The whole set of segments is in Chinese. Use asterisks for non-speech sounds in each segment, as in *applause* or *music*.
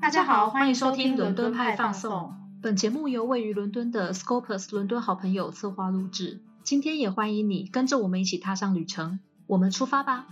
大家好，欢迎收听伦敦派放送。本节目由位于伦敦的 Scopus 伦敦好朋友策划录制。今天也欢迎你跟着我们一起踏上旅程，我们出发吧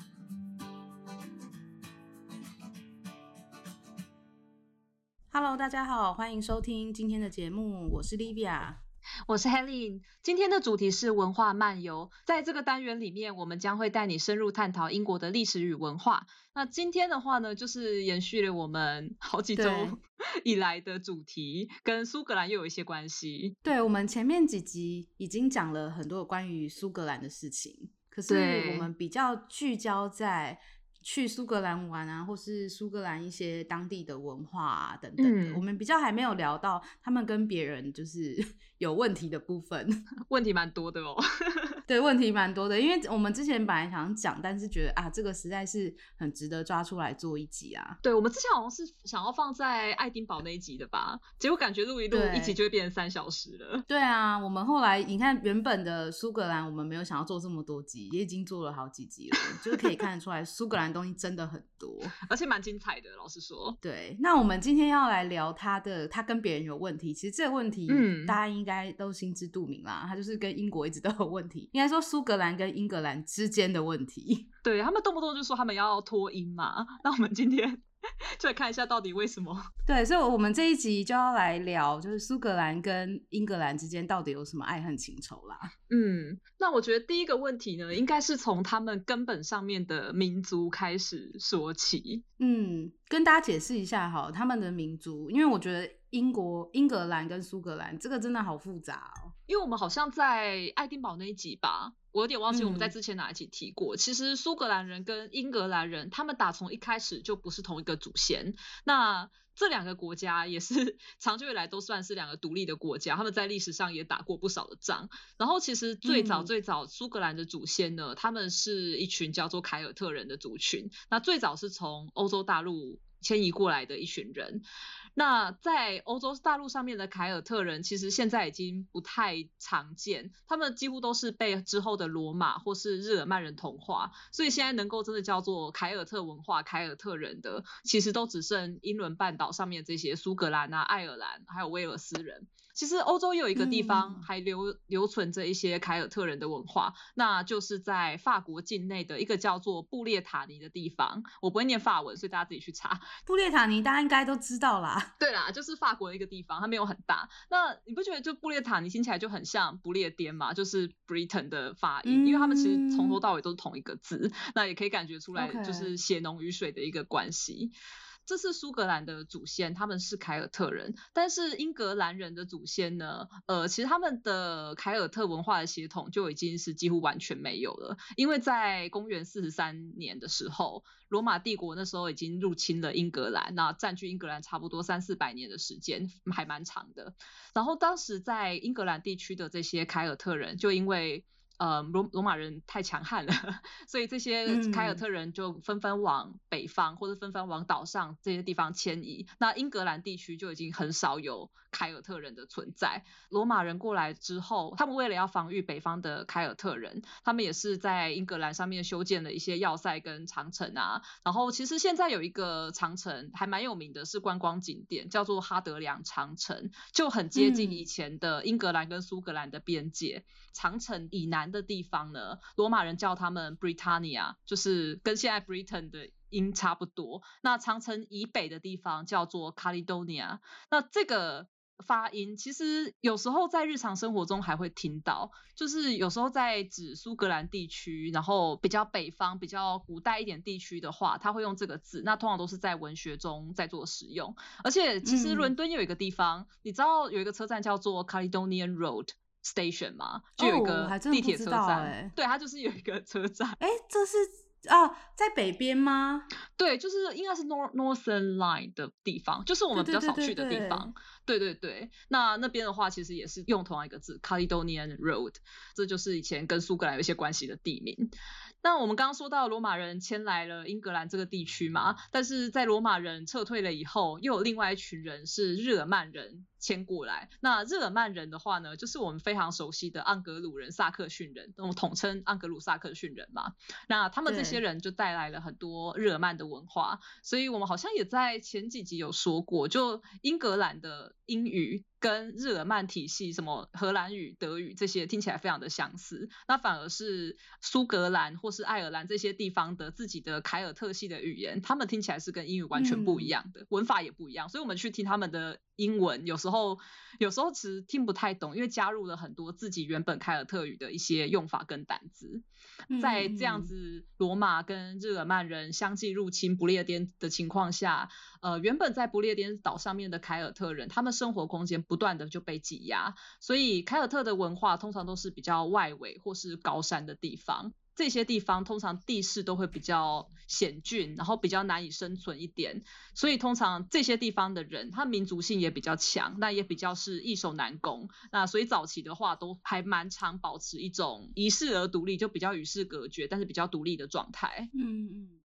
！Hello，大家好，欢迎收听今天的节目，我是 Livia。我是 Helen，今天的主题是文化漫游。在这个单元里面，我们将会带你深入探讨英国的历史与文化。那今天的话呢，就是延续了我们好几周 *laughs* 以来的主题，跟苏格兰又有一些关系。对，我们前面几集已经讲了很多关于苏格兰的事情，可是我们比较聚焦在。去苏格兰玩啊，或是苏格兰一些当地的文化啊等等的，我们比较还没有聊到他们跟别人就是 *laughs* 有问题的部分，*laughs* 问题蛮多的哦。对，问题蛮多的，因为我们之前本来想讲，但是觉得啊，这个实在是很值得抓出来做一集啊。对，我们之前好像是想要放在爱丁堡那一集的吧，结果感觉录一录一集就会变成三小时了。对啊，我们后来你看原本的苏格兰，我们没有想要做这么多集，也已经做了好几集了，就是可以看得出来苏格兰东西真的很多，*laughs* 而且蛮精彩的。老实说，对。那我们今天要来聊他的，他跟别人有问题，其实这个问题，嗯，大家应该都心知肚明啦，他就是跟英国一直都有问题。应该说苏格兰跟英格兰之间的问题，*laughs* 对他们动不动就说他们要脱英嘛。那我们今天 *laughs* 就来看一下到底为什么？*laughs* 对，所以，我们这一集就要来聊，就是苏格兰跟英格兰之间到底有什么爱恨情仇啦。嗯，那我觉得第一个问题呢，应该是从他们根本上面的民族开始说起。嗯，跟大家解释一下哈，他们的民族，因为我觉得英国、英格兰跟苏格兰这个真的好复杂哦。因为我们好像在爱丁堡那一集吧，我有点忘记我们在之前哪一集提过。其实苏格兰人跟英格兰人，他们打从一开始就不是同一个祖先。那这两个国家也是 *laughs* 长久以来都算是两个独立的国家，他们在历史上也打过不少的仗。然后其实最早最早苏格兰的祖先呢，他们是一群叫做凯尔特人的族群。那最早是从欧洲大陆迁移过来的一群人。那在欧洲大陆上面的凯尔特人，其实现在已经不太常见，他们几乎都是被之后的罗马或是日耳曼人同化，所以现在能够真的叫做凯尔特文化、凯尔特人的，其实都只剩英伦半岛上面这些苏格兰啊、爱尔兰还有威尔斯人。其实欧洲有一个地方还留留存着一些凯尔特人的文化，那就是在法国境内的一个叫做布列塔尼的地方。我不会念法文，所以大家自己去查。布列塔尼大家应该都知道啦。*laughs* 对啦，就是法国的一个地方，它没有很大。那你不觉得就布列塔尼听起来就很像不列颠嘛？就是 Britain 的发音，因为他们其实从头到尾都是同一个字。那也可以感觉出来，就是血浓于水的一个关系。这是苏格兰的祖先，他们是凯尔特人，但是英格兰人的祖先呢？呃，其实他们的凯尔特文化的血统就已经是几乎完全没有了，因为在公元四十三年的时候，罗马帝国那时候已经入侵了英格兰，那占据英格兰差不多三四百年的时间，还蛮长的。然后当时在英格兰地区的这些凯尔特人，就因为呃，罗罗马人太强悍了，*laughs* 所以这些凯尔特人就纷纷往北方或者纷纷往岛上这些地方迁移。那英格兰地区就已经很少有凯尔特人的存在。罗马人过来之后，他们为了要防御北方的凯尔特人，他们也是在英格兰上面修建了一些要塞跟长城啊。然后其实现在有一个长城还蛮有名的，是观光景点，叫做哈德良长城，就很接近以前的英格兰跟苏格兰的边界。长城以南的地方呢，罗马人叫他们 Britannia，就是跟现在 Britain 的音差不多。那长城以北的地方叫做 Caledonia。那这个发音其实有时候在日常生活中还会听到，就是有时候在指苏格兰地区，然后比较北方、比较古代一点地区的话，他会用这个字。那通常都是在文学中在做使用。而且其实伦敦有一个地方，你知道有一个车站叫做 Caledonian Road。Station 嘛，就有一个地铁车站，对，它就是有一个车站。哎，这是啊，在北边吗？对，就是应该是 North Northern Line 的地方，就是我们比较少去的地方。对对对，那那边的话，其实也是用同样一个字，Caledonian Road，这就是以前跟苏格兰有一些关系的地名。那我们刚刚说到罗马人迁来了英格兰这个地区嘛，但是在罗马人撤退了以后，又有另外一群人是日耳曼人。迁过来。那日耳曼人的话呢，就是我们非常熟悉的盎格鲁人、萨克逊人，我们统称盎格鲁萨克逊人嘛。那他们这些人就带来了很多日耳曼的文化，所以我们好像也在前几集有说过，就英格兰的英语。跟日耳曼体系，什么荷兰语、德语这些听起来非常的相似，那反而是苏格兰或是爱尔兰这些地方的自己的凯尔特系的语言，他们听起来是跟英语完全不一样的，文法也不一样，所以我们去听他们的英文，有时候有时候其实听不太懂，因为加入了很多自己原本凯尔特语的一些用法跟单词，在这样子罗马跟日耳曼人相继入侵不列颠的情况下，呃，原本在不列颠岛上面的凯尔特人，他们生活空间。不断的就被挤压，所以凯尔特的文化通常都是比较外围或是高山的地方，这些地方通常地势都会比较险峻，然后比较难以生存一点，所以通常这些地方的人，他民族性也比较强，那也比较是易守难攻，那所以早期的话都还蛮常保持一种遗世而独立，就比较与世隔绝，但是比较独立的状态。嗯嗯。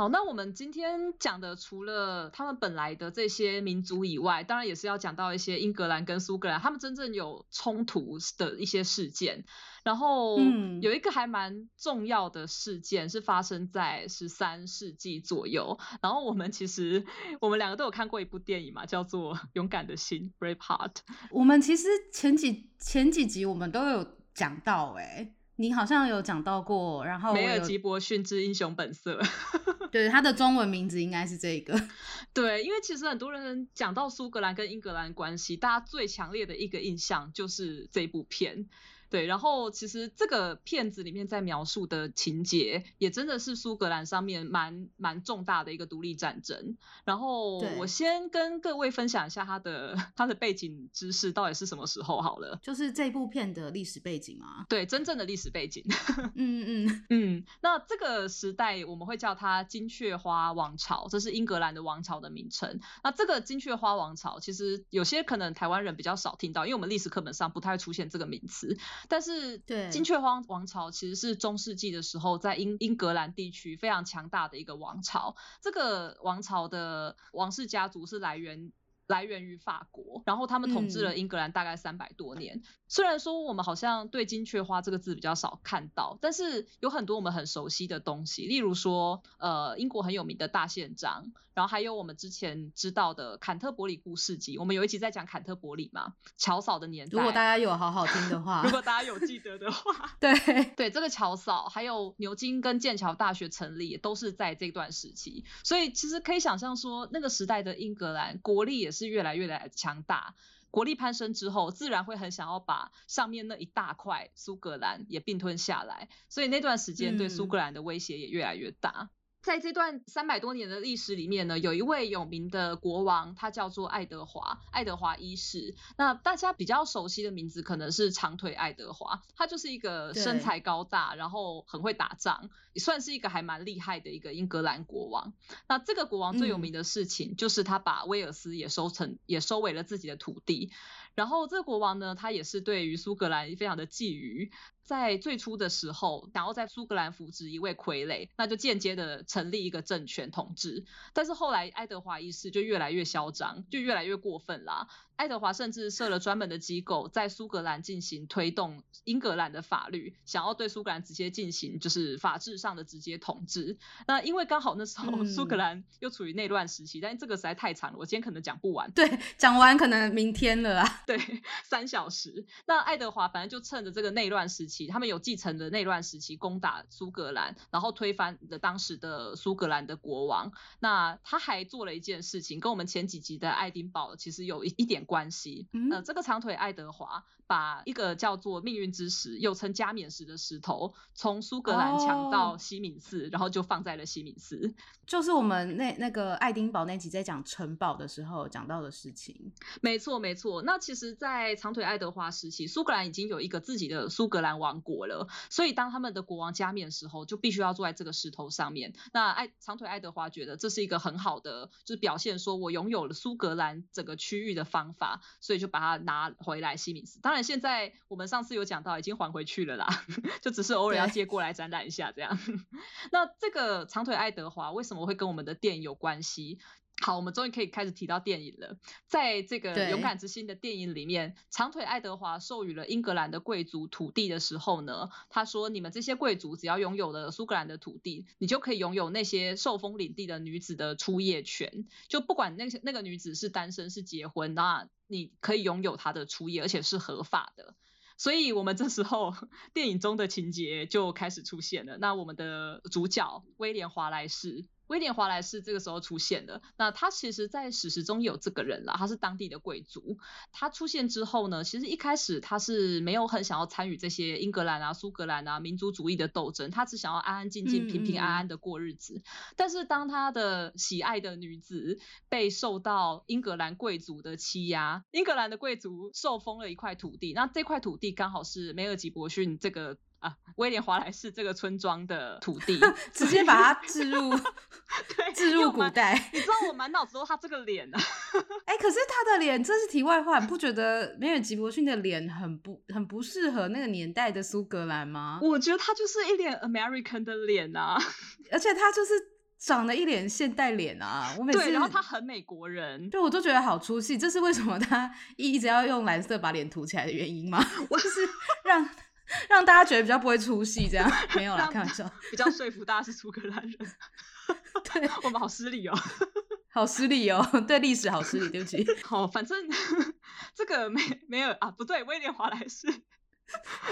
好，那我们今天讲的除了他们本来的这些民族以外，当然也是要讲到一些英格兰跟苏格兰他们真正有冲突的一些事件。然后有一个还蛮重要的事件是发生在十三世纪左右。然后我们其实我们两个都有看过一部电影嘛，叫做《勇敢的心》（Braveheart）。我们其实前几前几集我们都有讲到，哎。你好像有讲到过，然后梅尔吉伯逊之英雄本色，*laughs* 对，他的中文名字应该是这个。*laughs* 对，因为其实很多人讲到苏格兰跟英格兰关系，大家最强烈的一个印象就是这部片。对，然后其实这个片子里面在描述的情节，也真的是苏格兰上面蛮蛮重大的一个独立战争。然后我先跟各位分享一下它的 *laughs* 它的背景知识到底是什么时候好了。就是这部片的历史背景吗？对，真正的历史背景。*laughs* 嗯嗯嗯。那这个时代我们会叫它金雀花王朝，这是英格兰的王朝的名称。那这个金雀花王朝，其实有些可能台湾人比较少听到，因为我们历史课本上不太会出现这个名词。但是，对金雀花王朝其实是中世纪的时候在英英格兰地区非常强大的一个王朝。这个王朝的王室家族是来源。来源于法国，然后他们统治了英格兰大概三百多年。虽然说我们好像对金雀花这个字比较少看到，但是有很多我们很熟悉的东西，例如说，呃，英国很有名的大宪章，然后还有我们之前知道的坎特伯里故事集。我们有一集在讲坎特伯里嘛，乔嫂的年代。如果大家有好好听的话，*laughs* 如果大家有记得的话，*laughs* 对对，这个乔嫂还有牛津跟剑桥大学成立都是在这段时期，所以其实可以想象说，那个时代的英格兰国力也是。是越来越来强大，国力攀升之后，自然会很想要把上面那一大块苏格兰也并吞下来，所以那段时间对苏格兰的威胁也越来越大。在这段三百多年的历史里面呢，有一位有名的国王，他叫做爱德华，爱德华一世。那大家比较熟悉的名字可能是长腿爱德华，他就是一个身材高大，然后很会打仗，也算是一个还蛮厉害的一个英格兰国王。那这个国王最有名的事情就是他把威尔斯也收成，也收为了自己的土地。然后这个国王呢，他也是对于苏格兰非常的觊觎。在最初的时候，想要在苏格兰扶植一位傀儡，那就间接的成立一个政权统治。但是后来爱德华一世就越来越嚣张，就越来越过分啦。爱德华甚至设了专门的机构，在苏格兰进行推动英格兰的法律，想要对苏格兰直接进行就是法制上的直接统治。那因为刚好那时候苏格兰又处于内乱时期，但这个实在太长了，我今天可能讲不完。对，讲完可能明天了啊。对，*laughs* 三小时。那爱德华反正就趁着这个内乱时期。他们有继承的内乱时期攻打苏格兰，然后推翻了当时的苏格兰的国王。那他还做了一件事情，跟我们前几集的爱丁堡其实有一一点关系。呃，这个长腿爱德华。把一个叫做命运之石，又称加冕石的石头，从苏格兰抢到西敏寺，然后就放在了西敏寺。就是我们那那个爱丁堡那集在讲城堡的时候讲到的事情。没错，没错。那其实，在长腿爱德华时期，苏格兰已经有一个自己的苏格兰王国了。所以，当他们的国王加冕的时候，就必须要坐在这个石头上面。那爱长腿爱德华觉得这是一个很好的，就是表现说我拥有了苏格兰整个区域的方方法，所以就把它拿回来西敏寺。当然，现在我们上次有讲到，已经还回去了啦，*laughs* 就只是偶尔要借过来展览一下这样。*laughs* 那这个长腿爱德华为什么会跟我们的店有关系？好，我们终于可以开始提到电影了。在这个《勇敢之心》的电影里面，长腿爱德华授予了英格兰的贵族土地的时候呢，他说：“你们这些贵族只要拥有了苏格兰的土地，你就可以拥有那些受封领地的女子的出夜权。就不管那些那个女子是单身是结婚，那你可以拥有她的出夜，而且是合法的。所以，我们这时候电影中的情节就开始出现了。那我们的主角威廉华莱士。威廉华莱士这个时候出现了，那他其实，在史实中有这个人啦，他是当地的贵族。他出现之后呢，其实一开始他是没有很想要参与这些英格兰啊、苏格兰啊民族主义的斗争，他只想要安安静静、平平安安的过日子。但是当他的喜爱的女子被受到英格兰贵族的欺压，英格兰的贵族受封了一块土地，那这块土地刚好是梅尔吉伯逊这个。啊，威廉华莱士这个村庄的土地，*laughs* 直接把它置入，对，置入古代。你知道我满脑子都他这个脸啊，哎，可是他的脸，这是题外话，你不觉得梅尔吉伯逊的脸很不很不适合那个年代的苏格兰吗？我觉得他就是一脸 American 的脸啊，*laughs* 而且他就是长得一脸现代脸啊。我每次，然后他很美国人，对我都觉得好出戏。这是为什么他一直要用蓝色把脸涂起来的原因吗？我 *laughs* 就是让。让大家觉得比较不会出戏，这样没有啦，开玩笑，比较说服大家是苏格兰人。对 *laughs* 我们好失礼哦，好失礼哦，对历史好失礼，对不起。*laughs* 好，反正这个没没有啊，不对，威廉华莱士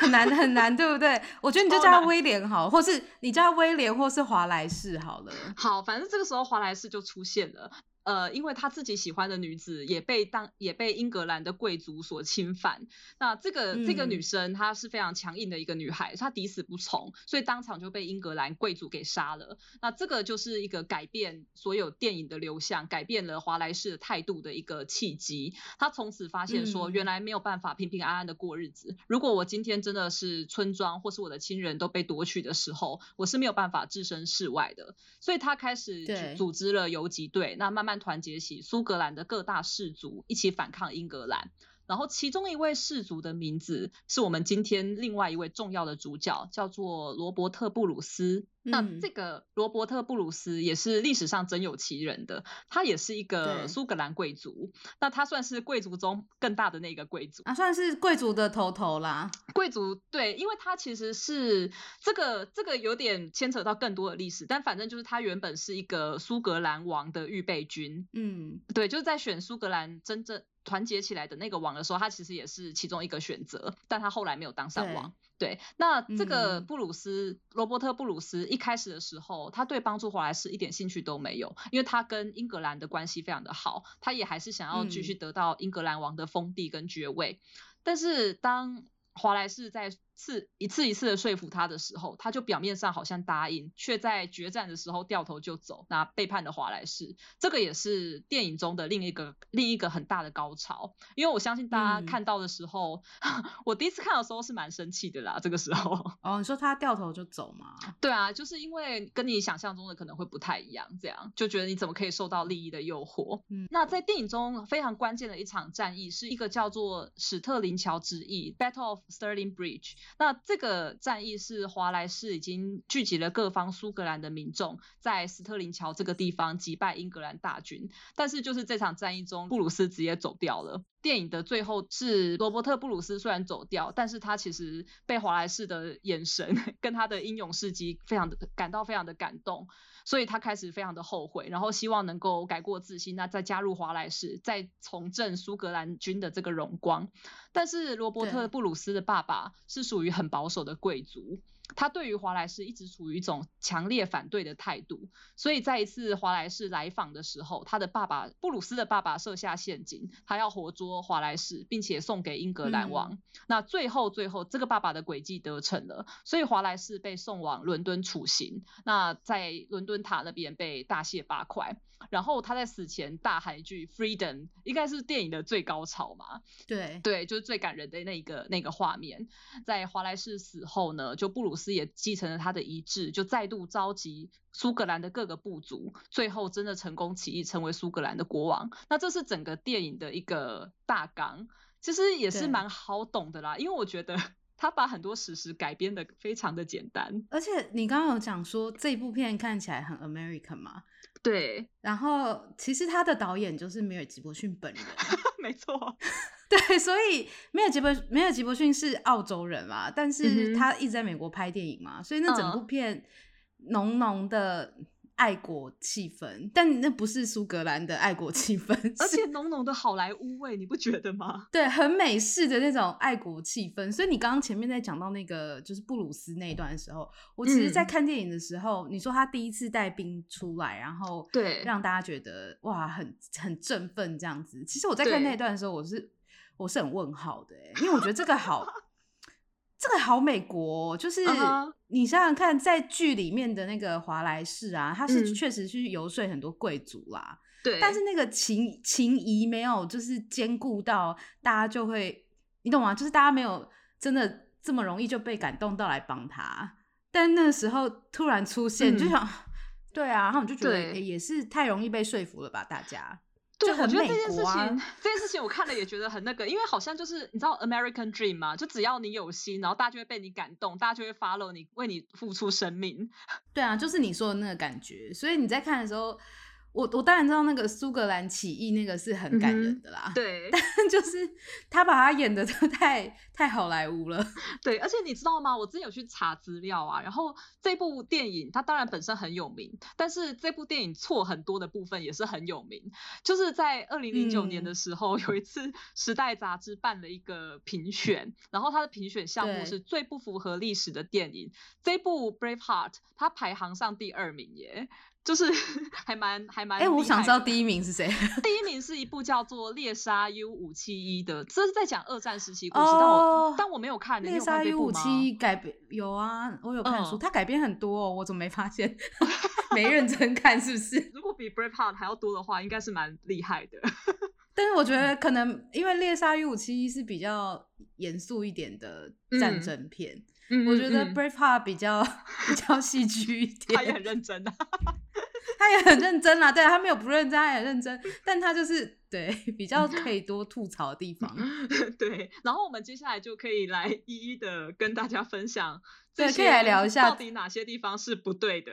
很难很难，对不对？我觉得你就叫他威廉好，或是你叫他威廉，或是华莱士好了。好，反正这个时候华莱士就出现了。呃，因为他自己喜欢的女子也被当也被英格兰的贵族所侵犯，那这个这个女生她是非常强硬的一个女孩，她抵死不从，所以当场就被英格兰贵族给杀了。那这个就是一个改变所有电影的流向，改变了华莱士的态度的一个契机。他从此发现说，原来没有办法平平安安的过日子。如果我今天真的是村庄或是我的亲人都被夺取的时候，我是没有办法置身事外的。所以他开始组织了游击队，那慢慢。团结起苏格兰的各大氏族，一起反抗英格兰。然后其中一位氏族的名字是我们今天另外一位重要的主角，叫做罗伯特布鲁斯。那这个罗伯特布鲁斯也是历史上真有其人的，他也是一个苏格兰贵族。那他算是贵族中更大的那个贵族啊，算是贵族的头头啦。*laughs* 贵族对，因为他其实是这个这个有点牵扯到更多的历史，但反正就是他原本是一个苏格兰王的预备军。嗯，对，就是在选苏格兰真正。团结起来的那个王的时候，他其实也是其中一个选择，但他后来没有当上王。对，那这个布鲁斯罗伯特布鲁斯一开始的时候，他对帮助华莱士一点兴趣都没有，因为他跟英格兰的关系非常的好，他也还是想要继续得到英格兰王的封地跟爵位。但是当华莱士在次一次一次的说服他的时候，他就表面上好像答应，却在决战的时候掉头就走，那背叛了华莱士。这个也是电影中的另一个另一个很大的高潮。因为我相信大家看到的时候，*laughs* 我第一次看的时候是蛮生气的啦。这个时候，哦，你说他掉头就走吗？对啊，就是因为跟你想象中的可能会不太一样，这样就觉得你怎么可以受到利益的诱惑？嗯，那在电影中非常关键的一场战役，是一个叫做史特林桥之役 （Battle of Stirling Bridge）。那这个战役是华莱士已经聚集了各方苏格兰的民众，在斯特林桥这个地方击败英格兰大军。但是就是这场战役中，布鲁斯直接走掉了。电影的最后是罗伯特布鲁斯虽然走掉，但是他其实被华莱士的眼神 *laughs* 跟他的英勇事迹非常的感到非常的感动。所以他开始非常的后悔，然后希望能够改过自新，那再加入华莱士，再重振苏格兰军的这个荣光。但是罗伯特布鲁斯的爸爸是属于很保守的贵族。他对于华莱士一直处于一种强烈反对的态度，所以在一次华莱士来访的时候，他的爸爸布鲁斯的爸爸设下陷阱，他要活捉华莱士，并且送给英格兰王。那最后最后这个爸爸的诡计得逞了，所以华莱士被送往伦敦处刑，那在伦敦塔那边被大卸八块。然后他在死前大喊一句 “freedom”，应该是电影的最高潮嘛？对对，就是最感人的那个那个画面。在华莱士死后呢，就布鲁斯也继承了他的遗志，就再度召集苏格兰的各个部族，最后真的成功起义，成为苏格兰的国王。那这是整个电影的一个大纲，其实也是蛮好懂的啦，因为我觉得。*laughs* 他把很多史实改编的非常的简单，而且你刚刚有讲说这部片看起来很 American 嘛？对，然后其实他的导演就是梅尔吉伯逊本人，*laughs* 没错，*laughs* 对，所以梅尔吉伯梅尔吉伯逊是澳洲人嘛，但是他一直在美国拍电影嘛，所以那整部。片浓浓的。爱国气氛，但那不是苏格兰的爱国气氛，而且浓浓的好莱坞味，你不觉得吗？*laughs* 对，很美式的那种爱国气氛。所以你刚刚前面在讲到那个就是布鲁斯那一段的时候，我其实，在看电影的时候，你说他第一次带兵出来，然后对让大家觉得哇，很很振奋这样子。其实我在看那段的时候，我是我是很问号的，因为我觉得这个好。这个好美国，就是你想想看，在剧里面的那个华莱士啊，他是确实去游说很多贵族啦，对，但是那个情情谊没有就是兼顾到，大家就会，你懂吗？就是大家没有真的这么容易就被感动到来帮他，但那时候突然出现，就想，*laughs* 对啊，然后我就觉得也是太容易被说服了吧，大家。对，我觉得这件事情，*laughs* 这件事情我看了也觉得很那个，因为好像就是你知道 American Dream 嘛，就只要你有心，然后大家就会被你感动，大家就会 follow 你，为你付出生命。*laughs* 对啊，就是你说的那个感觉，所以你在看的时候。我我当然知道那个苏格兰起义那个是很感人的啦，对，但就是他把他演的都太太好莱坞了，*laughs* 对，而且你知道吗？我之前有去查资料啊，然后这部电影它当然本身很有名，但是这部电影错很多的部分也是很有名。就是在二零零九年的时候，有一次《时代》杂志办了一个评选，然后它的评选项目是最不符合历史的电影，这部《Braveheart》它排行上第二名耶。就是 *laughs* 还蛮还蛮哎，我想知道第一名是谁？*laughs* 第一名是一部叫做《猎杀 U 五七一》的，这是在讲二战时期故事，但我但我没有看。猎杀 U 五七一改编有啊，我有看书，它改编很多，哦，我怎么没发现？*laughs* 没认真看是不是？如果比《Braveheart》还要多的话，应该是蛮厉害的。但是我觉得可能因为《猎杀 U 五七一》是比较严肃一点的战争片，我觉得《Braveheart》比较 *laughs* 比较戏剧一点，*laughs* 他也很认真啊。他也很认真啦，对他没有不认真，他也认真，但他就是对比较可以多吐槽的地方。*laughs* 对，然后我们接下来就可以来一一的跟大家分享，对，可以来聊一下到底哪些地方是不对的。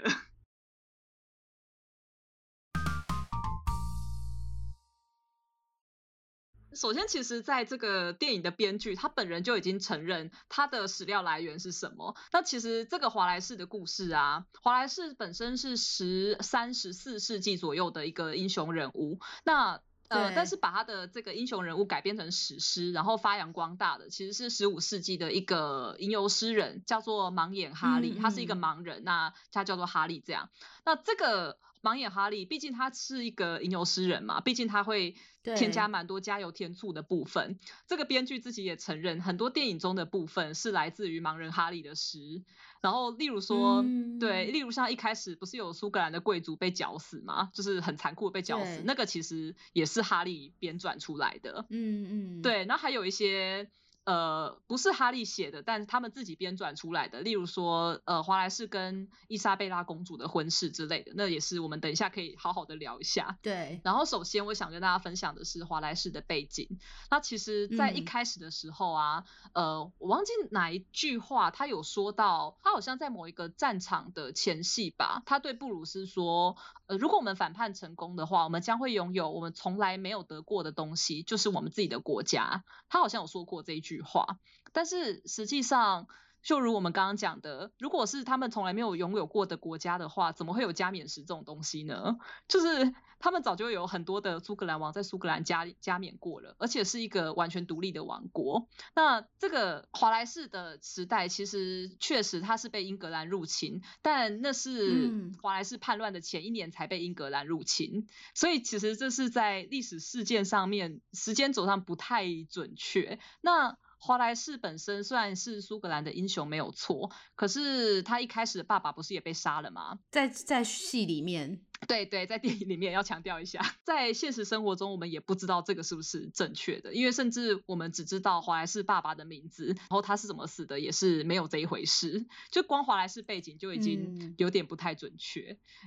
首先，其实在这个电影的编剧，他本人就已经承认他的史料来源是什么。那其实这个华莱士的故事啊，华莱士本身是十三、十四世纪左右的一个英雄人物。那呃，但是把他的这个英雄人物改编成史诗，然后发扬光大的，其实是十五世纪的一个吟游诗人，叫做盲眼哈利。他是一个盲人，那他叫做哈利。这样，那这个。盲眼哈利，毕竟他是一个吟游诗人嘛，毕竟他会添加蛮多加油添醋的部分。这个编剧自己也承认，很多电影中的部分是来自于盲人哈利的诗。然后，例如说，对，例如像一开始不是有苏格兰的贵族被绞死嘛，就是很残酷的被绞死，那个其实也是哈利编撰出来的。嗯嗯，对，然后还有一些。呃，不是哈利写的，但是他们自己编撰出来的。例如说，呃，华莱士跟伊莎贝拉公主的婚事之类的，那也是我们等一下可以好好的聊一下。对。然后，首先我想跟大家分享的是华莱士的背景。那其实，在一开始的时候啊，呃，我忘记哪一句话，他有说到，他好像在某一个战场的前戏吧，他对布鲁斯说，呃，如果我们反叛成功的话，我们将会拥有我们从来没有得过的东西，就是我们自己的国家。他好像有说过这一句。句话，但是实际上，就如我们刚刚讲的，如果是他们从来没有拥有过的国家的话，怎么会有加冕石这种东西呢？就是他们早就有很多的苏格兰王在苏格兰加加冕过了，而且是一个完全独立的王国。那这个华莱士的时代，其实确实他是被英格兰入侵，但那是华莱士叛乱的前一年才被英格兰入侵，所以其实这是在历史事件上面时间轴上不太准确。那华莱士本身虽然是苏格兰的英雄没有错，可是他一开始的爸爸不是也被杀了吗？在在戏里面。对对，在电影里面要强调一下，*laughs* 在现实生活中我们也不知道这个是不是正确的，因为甚至我们只知道华莱士爸爸的名字，然后他是怎么死的也是没有这一回事，就光华莱士背景就已经有点不太准确。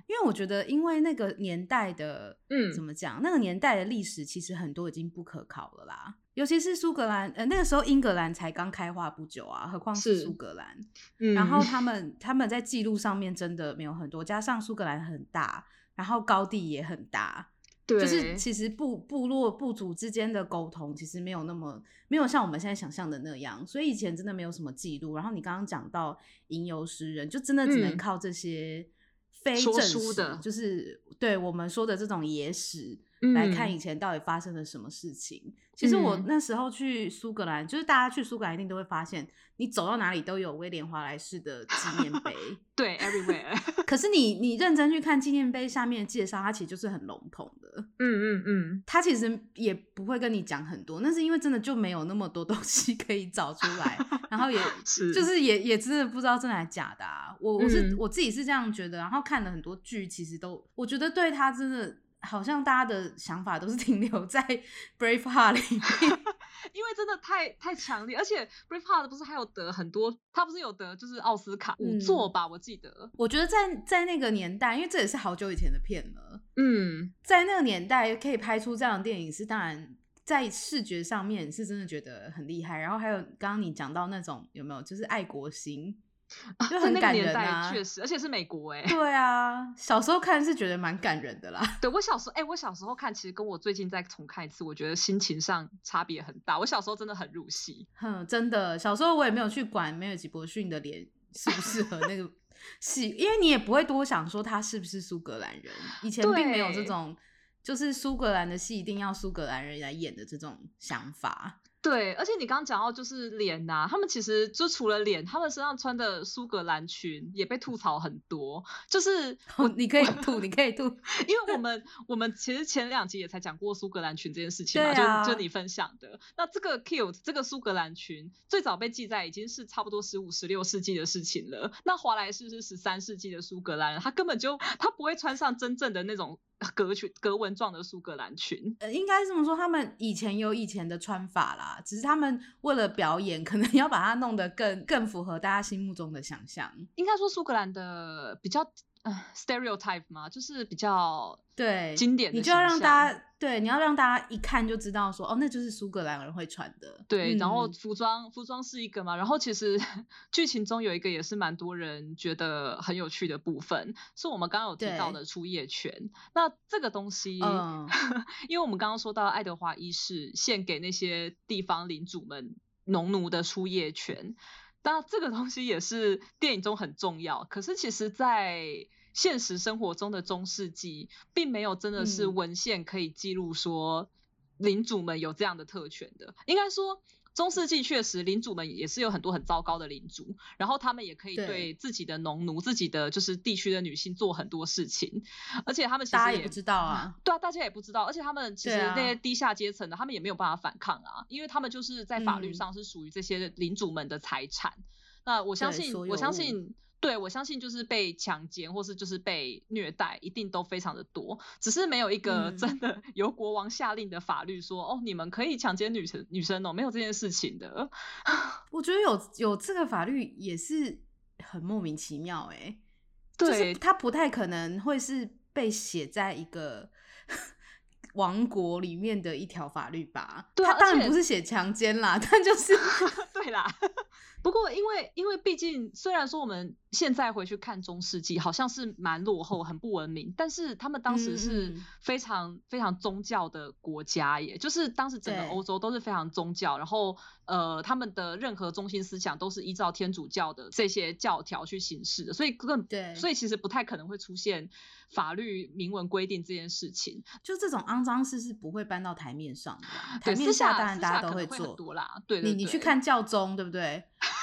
因为我觉得，因为那个年代的，嗯，怎么讲？那个年代的历史其实很多已经不可考了啦，尤其是苏格兰，呃，那个时候英格兰才刚开化不久啊，何况是苏格兰。然后他们他们在记录上面真的没有很多，加上苏格兰很大。然后高地也很大，对，就是其实部部落部族之间的沟通其实没有那么没有像我们现在想象的那样，所以以前真的没有什么记录。然后你刚刚讲到吟游诗人，就真的只能靠这些非正式的，就是对我们说的这种野史来看以前到底发生了什么事情。其实我那时候去苏格兰，就是大家去苏格兰一定都会发现。你走到哪里都有威廉华莱士的纪念 *laughs* 碑，对，everywhere。*laughs* 可是你你认真去看纪念碑下面的介绍，它其实就是很笼统的。嗯嗯嗯，它其实也不会跟你讲很多，那是因为真的就没有那么多东西可以找出来，*laughs* 然后也就是也也真的不知道真的还是假的啊。我我是我自己是这样觉得，然后看了很多剧，其实都我觉得对他真的。好像大家的想法都是停留在 *laughs* Brave Heart 里面，*laughs* 因为真的太太强烈，而且 Brave Heart 不是还有得很多，他不是有得就是奥斯卡五座吧？我记得。我觉得在在那个年代，因为这也是好久以前的片了，嗯，在那个年代可以拍出这样的电影，是当然在视觉上面是真的觉得很厉害。然后还有刚刚你讲到那种有没有就是爱国心？就很感人啊，确实，而且是美国哎。对啊，小时候看是觉得蛮感人的啦。*laughs* 对我小时候，哎，我小时候看，其实跟我最近再重看一次，我觉得心情上差别很大。我小时候真的很入戏，哼，真的，小时候我也没有去管梅尔吉伯逊的脸适不适合那个 *laughs* 戏，因为你也不会多想说他是不是苏格兰人。以前并没有这种，就是苏格兰的戏一定要苏格兰人来演的这种想法。对，而且你刚刚讲到就是脸呐，他们其实就除了脸，他们身上穿的苏格兰裙也被吐槽很多。就是你可以吐，你可以吐，*laughs* 因为我们我们其实前两集也才讲过苏格兰裙这件事情嘛，就就你分享的。那这个 kilt 这个苏格兰裙最早被记载已经是差不多十五、十六世纪的事情了。那华莱士是十三世纪的苏格兰人，他根本就他不会穿上真正的那种。*laughs* 格裙、格纹状的苏格兰裙，呃，应该这么说，他们以前有以前的穿法啦，只是他们为了表演，可能要把它弄得更更符合大家心目中的想象。应该说苏格兰的比较。Stereotype 嘛，就是比较对经典的，你就要让大家对，你要让大家一看就知道说，哦，那就是苏格兰人会穿的。对，然后服装服装是一个嘛，然后其实 *laughs* 剧情中有一个也是蛮多人觉得很有趣的部分，是我们刚刚有提到的出夜权。那这个东西，*laughs* 因为我们刚刚说到爱德华一世献给那些地方领主们农奴的出夜权。那这个东西也是电影中很重要，可是其实，在现实生活中的中世纪，并没有真的是文献可以记录说领主们有这样的特权的，应该说。中世纪确实，领主们也是有很多很糟糕的领主，然后他们也可以对自己的农奴、自己的就是地区的女性做很多事情，而且他们大家也不知道啊，*laughs* 对啊，大家也不知道，而且他们其实那些低下阶层的，他们也没有办法反抗啊，因为他们就是在法律上是属于这些领主们的财产。那我相信，我相信。对，我相信就是被强奸或是就是被虐待，一定都非常的多，只是没有一个真的由国王下令的法律说，哦，你们可以强奸女生女生哦，没有这件事情的。*laughs* 我觉得有有这个法律也是很莫名其妙哎，对，他不太可能会是被写在一个 *laughs* 王国里面的一条法律吧？他当然不是写强奸啦，但就是 *laughs* 对啦。不过，因为因为毕竟，虽然说我们现在回去看中世纪，好像是蛮落后、很不文明，但是他们当时是非常非常宗教的国家，也就是当时整个欧洲都是非常宗教，然后呃，他们的任何中心思想都是依照天主教的这些教条去行事的，所以更对，所以其实不太可能会出现法律明文规定这件事情，就这种肮脏事是不会搬到台面上的，台面下当然大家都会做多啦，对，你你去看教宗，对不对？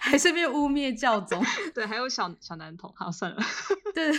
还顺便污蔑教宗。*laughs* 对，还有小小男童，好算了。对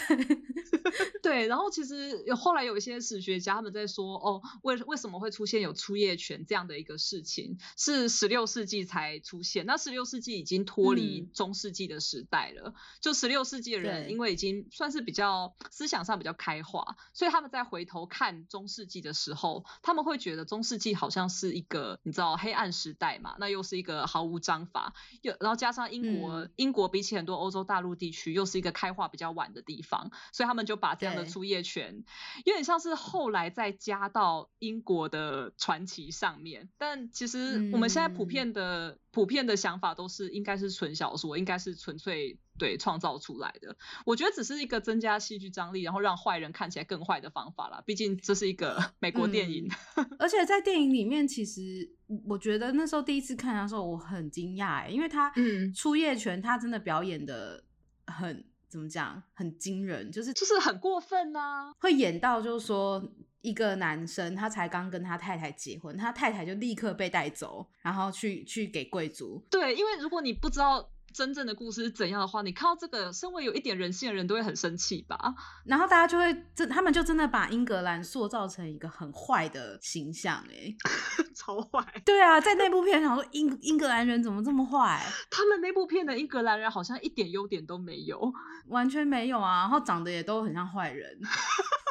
*laughs* 对，然后其实有后来有一些史学家他们在说，哦，为为什么会出现有出夜权这样的一个事情，是十六世纪才出现。那十六世纪已经脱离中世纪的时代了，就十六世纪的人因为已经算是比较思想上比较开化，所以他们在回头看中世纪的时候，他们会觉得中世纪好像是一个你知道黑暗时代嘛，那又是一个毫无章法，又然后加上英国，英国比起很多欧洲大陆地区又是一个开化比较晚的。地方，所以他们就把这样的出业权，有点像是后来再加到英国的传奇上面。但其实我们现在普遍的普遍的想法都是，应该是纯小说，应该是纯粹对创造出来的。我觉得只是一个增加戏剧张力，然后让坏人看起来更坏的方法啦。毕竟这是一个 *laughs* 美国电影，*laughs* 而且在电影里面，其实我觉得那时候第一次看的时候，我很惊讶，因为他出夜权，他真的表演的很。怎么讲？很惊人，就是就是很过分呐！会演到就是说，一个男生他才刚跟他太太结婚，他太太就立刻被带走，然后去去给贵族。对，因为如果你不知道。真正的故事是怎样的话，你看到这个，身为有一点人性的人都会很生气吧？然后大家就会真，他们就真的把英格兰塑造成一个很坏的形象，哎，*laughs* 超坏。对啊，在那部片想说英英格兰人怎么这么坏？他们那部片的英格兰人好像一点优点都没有，完全没有啊，然后长得也都很像坏人。*laughs*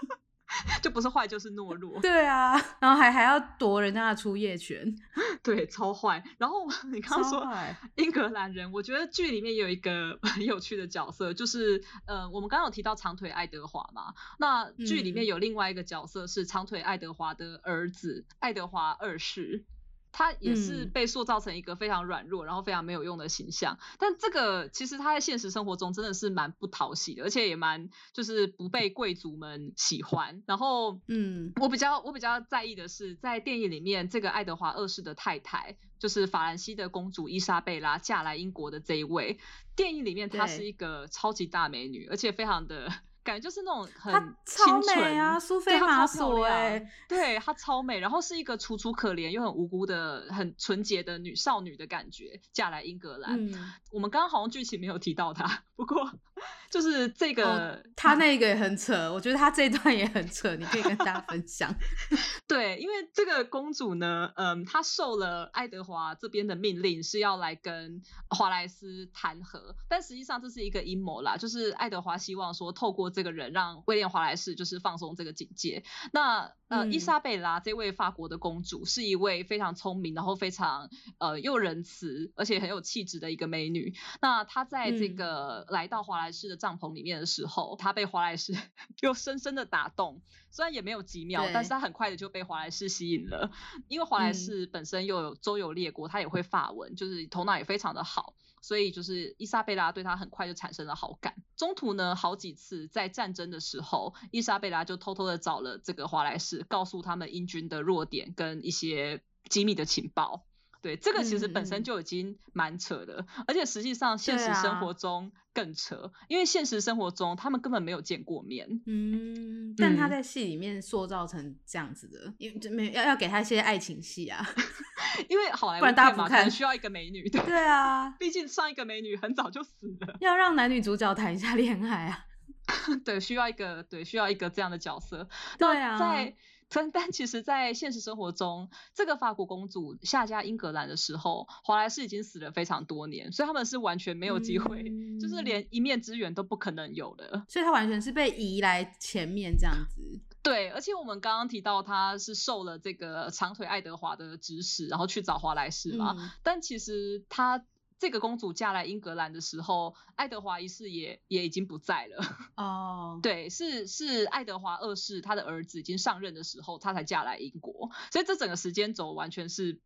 *laughs* 就不是坏就是懦弱，*laughs* 对啊，然后还还要夺人家的出夜权，*laughs* 对，超坏。然后你刚刚说英格兰人，我觉得剧里面有一个很有趣的角色，就是呃，我们刚刚有提到长腿爱德华嘛，那剧里面有另外一个角色是长腿爱德华的儿子爱德华二世。他也是被塑造成一个非常软弱，然后非常没有用的形象。但这个其实他在现实生活中真的是蛮不讨喜的，而且也蛮就是不被贵族们喜欢。然后，嗯，我比较我比较在意的是，在电影里面，这个爱德华二世的太太，就是法兰西的公主伊莎贝拉嫁来英国的这一位，电影里面她是一个超级大美女，而且非常的。感觉就是那种很清纯啊，苏菲玛索哎，对她超美，然后是一个楚楚可怜又很无辜的、很纯洁的女少女的感觉，嫁来英格兰。我们刚刚好像剧情没有提到她，不过就是这个，他 *laughs* 那个也很扯，我觉得他这段也很扯，你可以跟大家分享。*laughs* 对，因为这个公主呢，嗯，她受了爱德华这边的命令，是要来跟华莱斯谈和，但实际上这是一个阴谋啦，就是爱德华希望说透过这个人让威廉华莱士就是放松这个警戒。那呃，伊莎贝拉这位法国的公主是一位非常聪明，然后非常呃又仁慈，而且很有气质的一个美女。那她在这个来到华莱士的帐篷里面的时候，他被华莱士 *laughs* 又深深的打动。虽然也没有几秒，但是他很快的就被华莱士吸引了，因为华莱士本身又有周游列国，他也会法文，就是头脑也非常的好。所以就是伊莎贝拉对他很快就产生了好感。中途呢，好几次在战争的时候，伊莎贝拉就偷偷的找了这个华莱士，告诉他们英军的弱点跟一些机密的情报。对，这个其实本身就已经蛮扯的，而且实际上现实生活中更扯，因为现实生活中他们根本没有见过面。嗯，但他在戏里面塑造成这样子的，因为没要要给他一些爱情戏啊，*laughs* 因为好莱坞大家不看需要一个美女，对。*laughs* 对啊，毕竟上一个美女很早就死了，要让男女主角谈一下恋爱啊，*laughs* 对，需要一个对需要一个这样的角色，对啊，在。但但其实，在现实生活中，这个法国公主下嫁英格兰的时候，华莱士已经死了非常多年，所以他们是完全没有机会，就是连一面之缘都不可能有的。所以他完全是被移来前面这样子。对，而且我们刚刚提到他是受了这个长腿爱德华的指使，然后去找华莱士嘛。但其实他。这个公主嫁来英格兰的时候，爱德华一世也也已经不在了。哦，*laughs* 对，是是爱德华二世他的儿子已经上任的时候，她才嫁来英国。所以这整个时间轴完全是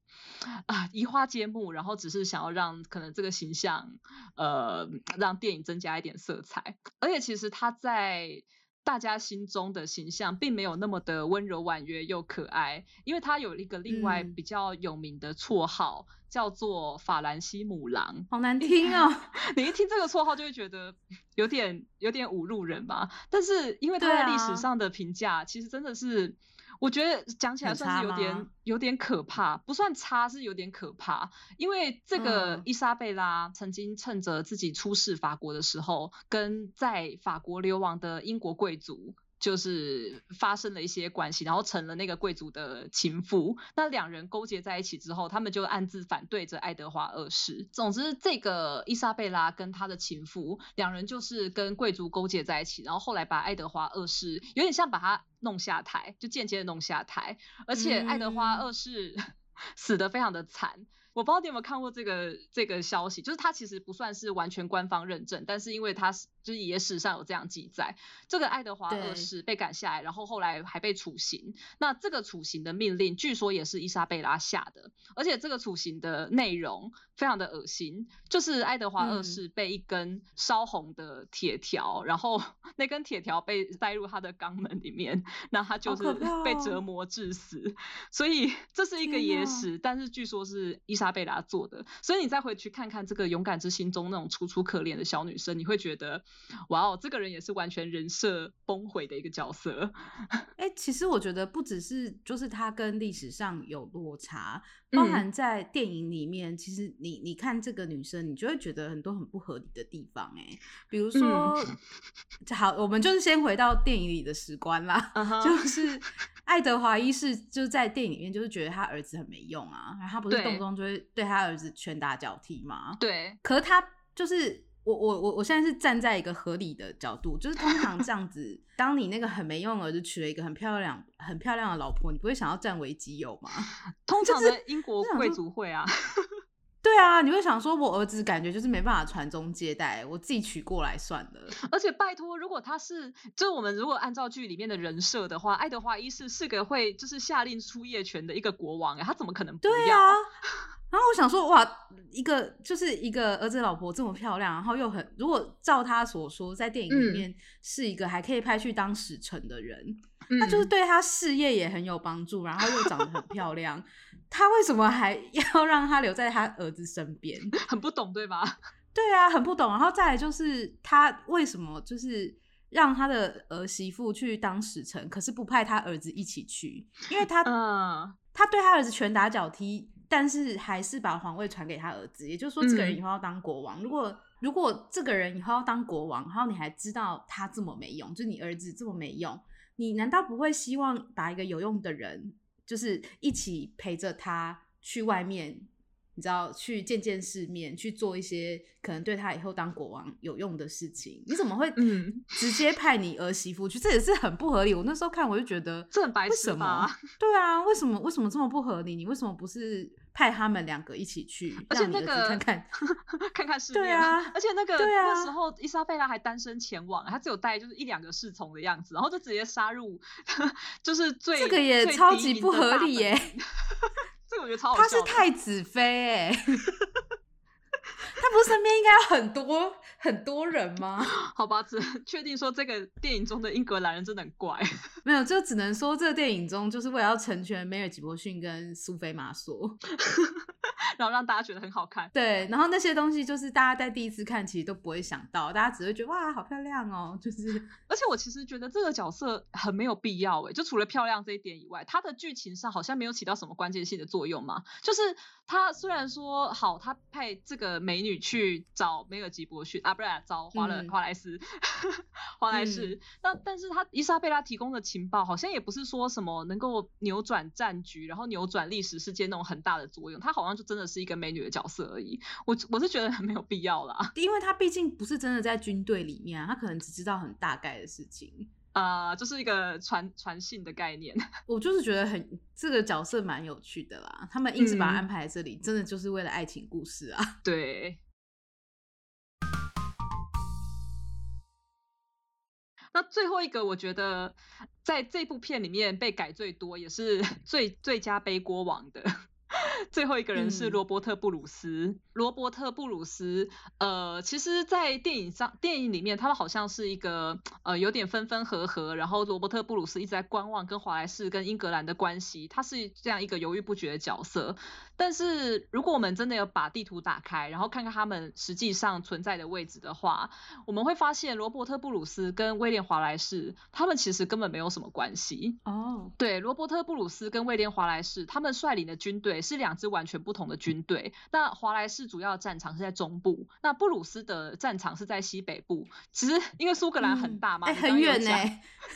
啊移花接木，然后只是想要让可能这个形象呃让电影增加一点色彩。而且其实他在大家心中的形象并没有那么的温柔婉约又可爱，因为他有一个另外比较有名的绰号。叫做法兰西母狼，好难听哦！*laughs* 你一听这个绰号就会觉得有点有点侮辱人吧？但是因为他在历史上的评价，其实真的是我觉得讲起来算是有点有点可怕，不算差，是有点可怕。因为这个伊莎贝拉曾经趁着自己出使法国的时候，跟在法国流亡的英国贵族。就是发生了一些关系，然后成了那个贵族的情妇。那两人勾结在一起之后，他们就暗自反对着爱德华二世。总之，这个伊莎贝拉跟他的情妇两人就是跟贵族勾结在一起，然后后来把爱德华二世有点像把他弄下台，就间接的弄下台。而且爱德华二世 *laughs* 死的非常的惨。我不知道你有没有看过这个这个消息，就是他其实不算是完全官方认证，但是因为他是就是野史上有这样记载，这个爱德华二世被赶下来，然后后来还被处刑。那这个处刑的命令据说也是伊莎贝拉下的，而且这个处刑的内容非常的恶心，就是爱德华二世被一根烧红的铁条，然后 *laughs* 那根铁条被塞入他的肛门里面，那他就是被折磨致死。所以这是一个野史，但是据说是伊莎。贝拉做的，所以你再回去看看这个勇敢之心中那种楚楚可怜的小女生，你会觉得，*laughs* 哇哦，这个人也是完全人设崩毁的一个角色。*laughs* 哎，其实我觉得不只是就是他跟历史上有落差，包含在电影里面，其实你你看这个女生，你就会觉得很多很不合理的地方。哎，比如说，*laughs* 好，我们就是先回到电影里的史观啦，就是爱德华一世就是在电影里面就是觉得他儿子很没用啊，然后他不是动不动就会。对他儿子拳打脚踢吗？对。可是他就是我我我我现在是站在一个合理的角度，就是通常这样子，*laughs* 当你那个很没用儿子娶了一个很漂亮很漂亮的老婆，你不会想要占为己有吗？*laughs* 通常的英国贵族会啊。*laughs* 对啊，你会想说，我儿子感觉就是没办法传宗接代，我自己娶过来算了。而且拜托，如果他是，就是我们如果按照剧里面的人设的话，爱德华一世是个会就是下令出夜权的一个国王，他怎么可能不要？然后我想说，哇，一个就是一个儿子老婆这么漂亮，然后又很，如果照他所说，在电影里面是一个还可以派去当使臣的人，那就是对他事业也很有帮助，然后又长得很漂亮，他为什么还 *laughs* 要让他留在他儿子身边？*laughs* 很不懂，对吧？*laughs* 对啊，很不懂。然后再来就是他为什么就是让他的儿媳妇去当使臣，可是不派他儿子一起去？因为他，嗯，他对他儿子拳打脚踢。但是还是把皇位传给他儿子，也就是说，这个人以后要当国王。如果如果这个人以后要当国王，然后你还知道他这么没用，就你儿子这么没用，你难道不会希望把一个有用的人，就是一起陪着他去外面？你知道去见见世面，去做一些可能对他以后当国王有用的事情。你怎么会直接派你儿媳妇去？这也是很不合理。我那时候看我就觉得这很白痴吗？*laughs* 对啊，为什么为什么这么不合理？你为什么不是派他们两个一起去？而且那个看看 *laughs* 看看世面。对啊，而且那个啊那时候伊莎贝拉还单身前往，她只有带就是一两个侍从的样子，然后就直接杀入，*laughs* 就是最这个也超级不合理耶。这个我觉得超好他是太子妃哎，他不是身边应该有很多很多人吗？*laughs* 好吧，只能确定说这个电影中的英格兰人真的很怪。没有，就只能说这个电影中就是为了要成全梅尔吉伯逊跟苏菲玛索。*laughs* 然后让大家觉得很好看，对，然后那些东西就是大家在第一次看其实都不会想到，大家只会觉得哇好漂亮哦，就是，而且我其实觉得这个角色很没有必要哎，就除了漂亮这一点以外，他的剧情上好像没有起到什么关键性的作用嘛，就是他虽然说好，他派这个美女去找梅尔吉伯逊啊，不是找华勒华莱斯，*laughs* 华莱士，那但是他伊莎贝拉提供的情报好像也不是说什么能够扭转战局，然后扭转历史事件那种很大的作用，他好像就真的是一个美女的角色而已，我我是觉得很没有必要啦，因为她毕竟不是真的在军队里面，啊她可能只知道很大概的事情啊，就是一个传传信的概念。*laughs* 我就是觉得很这个角色蛮有趣的啦，他们硬是把他安排在这里，真的就是为了爱情故事啊。*laughs* 对。那最后一个，我觉得在这部片里面被改最多，也是最最佳背锅王的。*laughs* 最后一个人是罗伯特布鲁斯。罗伯特布鲁斯，呃，其实，在电影上，电影里面，他们好像是一个呃有点分分合合，然后罗伯特布鲁斯一直在观望跟华莱士跟英格兰的关系，他是这样一个犹豫不决的角色。但是，如果我们真的要把地图打开，然后看看他们实际上存在的位置的话，我们会发现罗伯特布鲁斯跟威廉华莱士，他们其实根本没有什么关系。哦，对，罗伯特布鲁斯跟威廉华莱士，他们率领的军队是两支完全不同的军队。那华莱士主要战场是在中部，那布鲁斯的战场是在西北部。其实因为苏格兰很大嘛，很远呢，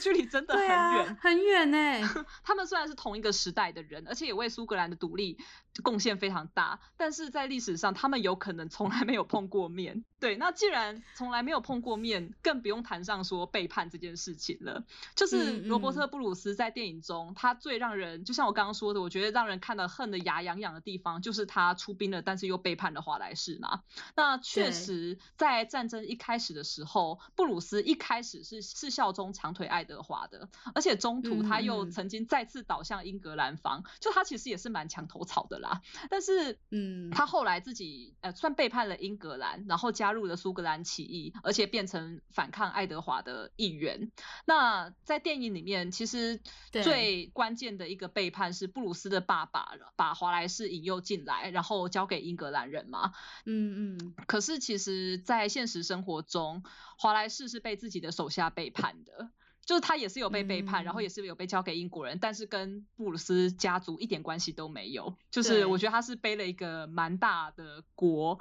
距离真的很远，很远呢。他们虽然是同一个时代的人，而且也为苏格兰的独立。贡献非常大，但是在历史上，他们有可能从来没有碰过面。对，那既然从来没有碰过面，更不用谈上说背叛这件事情了。就是罗伯特布鲁斯在电影中，他最让人，就像我刚刚说的，我觉得让人看到恨得牙痒痒的地方，就是他出兵了，但是又背叛了华莱士嘛。那确实，在战争一开始的时候，布鲁斯一开始是是效忠长腿爱德华的，而且中途他又曾经再次倒向英格兰方，就他其实也是蛮墙头草的。啦，但是，嗯，他后来自己呃算背叛了英格兰，然后加入了苏格兰起义，而且变成反抗爱德华的一员。那在电影里面，其实最关键的一个背叛是布鲁斯的爸爸把华莱士引诱进来，然后交给英格兰人嘛。嗯嗯。可是其实，在现实生活中，华莱士是被自己的手下背叛的。就是他也是有被背叛，然后也是有被交给英国人，但是跟布鲁斯家族一点关系都没有。就是我觉得他是背了一个蛮大的锅。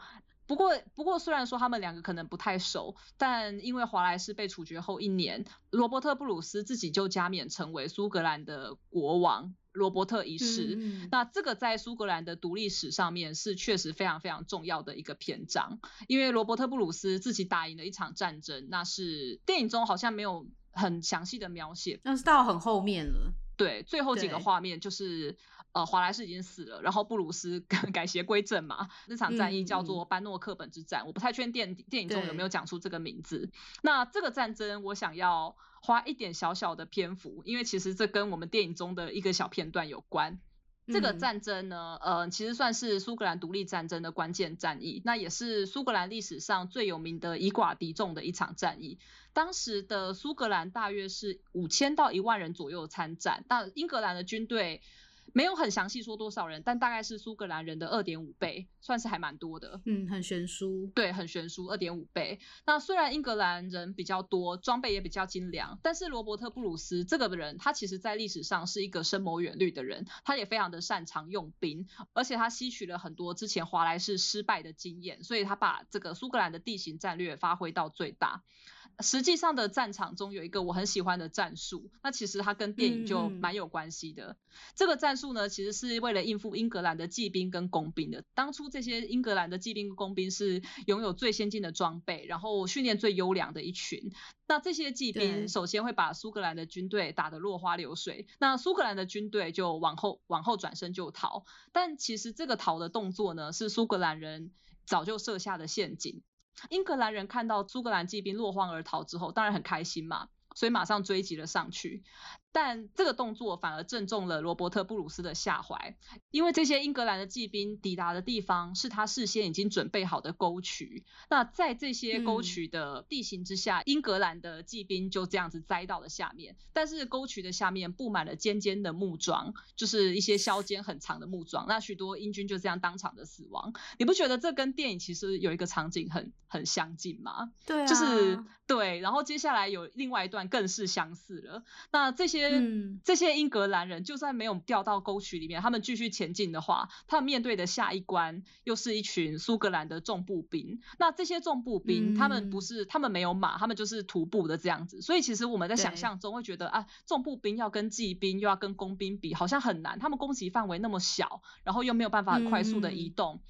不过，不过虽然说他们两个可能不太熟，但因为华莱士被处决后一年，罗伯特布鲁斯自己就加冕成为苏格兰的国王，罗伯特一世。那这个在苏格兰的独立史上面是确实非常非常重要的一个篇章，因为罗伯特布鲁斯自己打赢了一场战争，那是电影中好像没有。很详细的描写，那是到很后面了。对，最后几个画面就是，呃，华莱士已经死了，然后布鲁斯 *laughs* 改邪归正嘛。那场战役叫做班诺克本之战，我不太确定电电影中有没有讲出这个名字。那这个战争我想要花一点小小的篇幅，因为其实这跟我们电影中的一个小片段有关。这个战争呢，呃，其实算是苏格兰独立战争的关键战役，那也是苏格兰历史上最有名的以寡敌众的一场战役。当时的苏格兰大约是五千到一万人左右参战，那英格兰的军队。没有很详细说多少人，但大概是苏格兰人的二点五倍，算是还蛮多的。嗯，很悬殊。对，很悬殊，二点五倍。那虽然英格兰人比较多，装备也比较精良，但是罗伯特布鲁斯这个人，他其实在历史上是一个深谋远虑的人，他也非常的擅长用兵，而且他吸取了很多之前华莱士失败的经验，所以他把这个苏格兰的地形战略发挥到最大。实际上的战场中有一个我很喜欢的战术，那其实它跟电影就蛮有关系的。这个战术呢，其实是为了应付英格兰的骑兵跟工兵的。当初这些英格兰的骑兵工兵是拥有最先进的装备，然后训练最优良的一群。那这些骑兵首先会把苏格兰的军队打得落花流水，那苏格兰的军队就往后往后转身就逃。但其实这个逃的动作呢，是苏格兰人早就设下的陷阱。英格兰人看到苏格兰骑兵落荒而逃之后，当然很开心嘛，所以马上追击了上去。但这个动作反而正中了罗伯特布鲁斯的下怀，因为这些英格兰的骑兵抵达的地方是他事先已经准备好的沟渠。那在这些沟渠的地形之下，英格兰的骑兵就这样子栽到了下面。但是沟渠的下面布满了尖尖的木桩，就是一些削尖很长的木桩。那许多英军就这样当场的死亡。你不觉得这跟电影其实有一个场景很很相近吗？对，就是对。然后接下来有另外一段更是相似了。那这些。嗯，这些英格兰人就算没有掉到沟渠里面，他们继续前进的话，他们面对的下一关又是一群苏格兰的重步兵。那这些重步兵，他们不是，他们没有马，他们就是徒步的这样子。所以其实我们在想象中会觉得啊，重步兵要跟骑兵又要跟工兵比，好像很难。他们攻击范围那么小，然后又没有办法很快速的移动。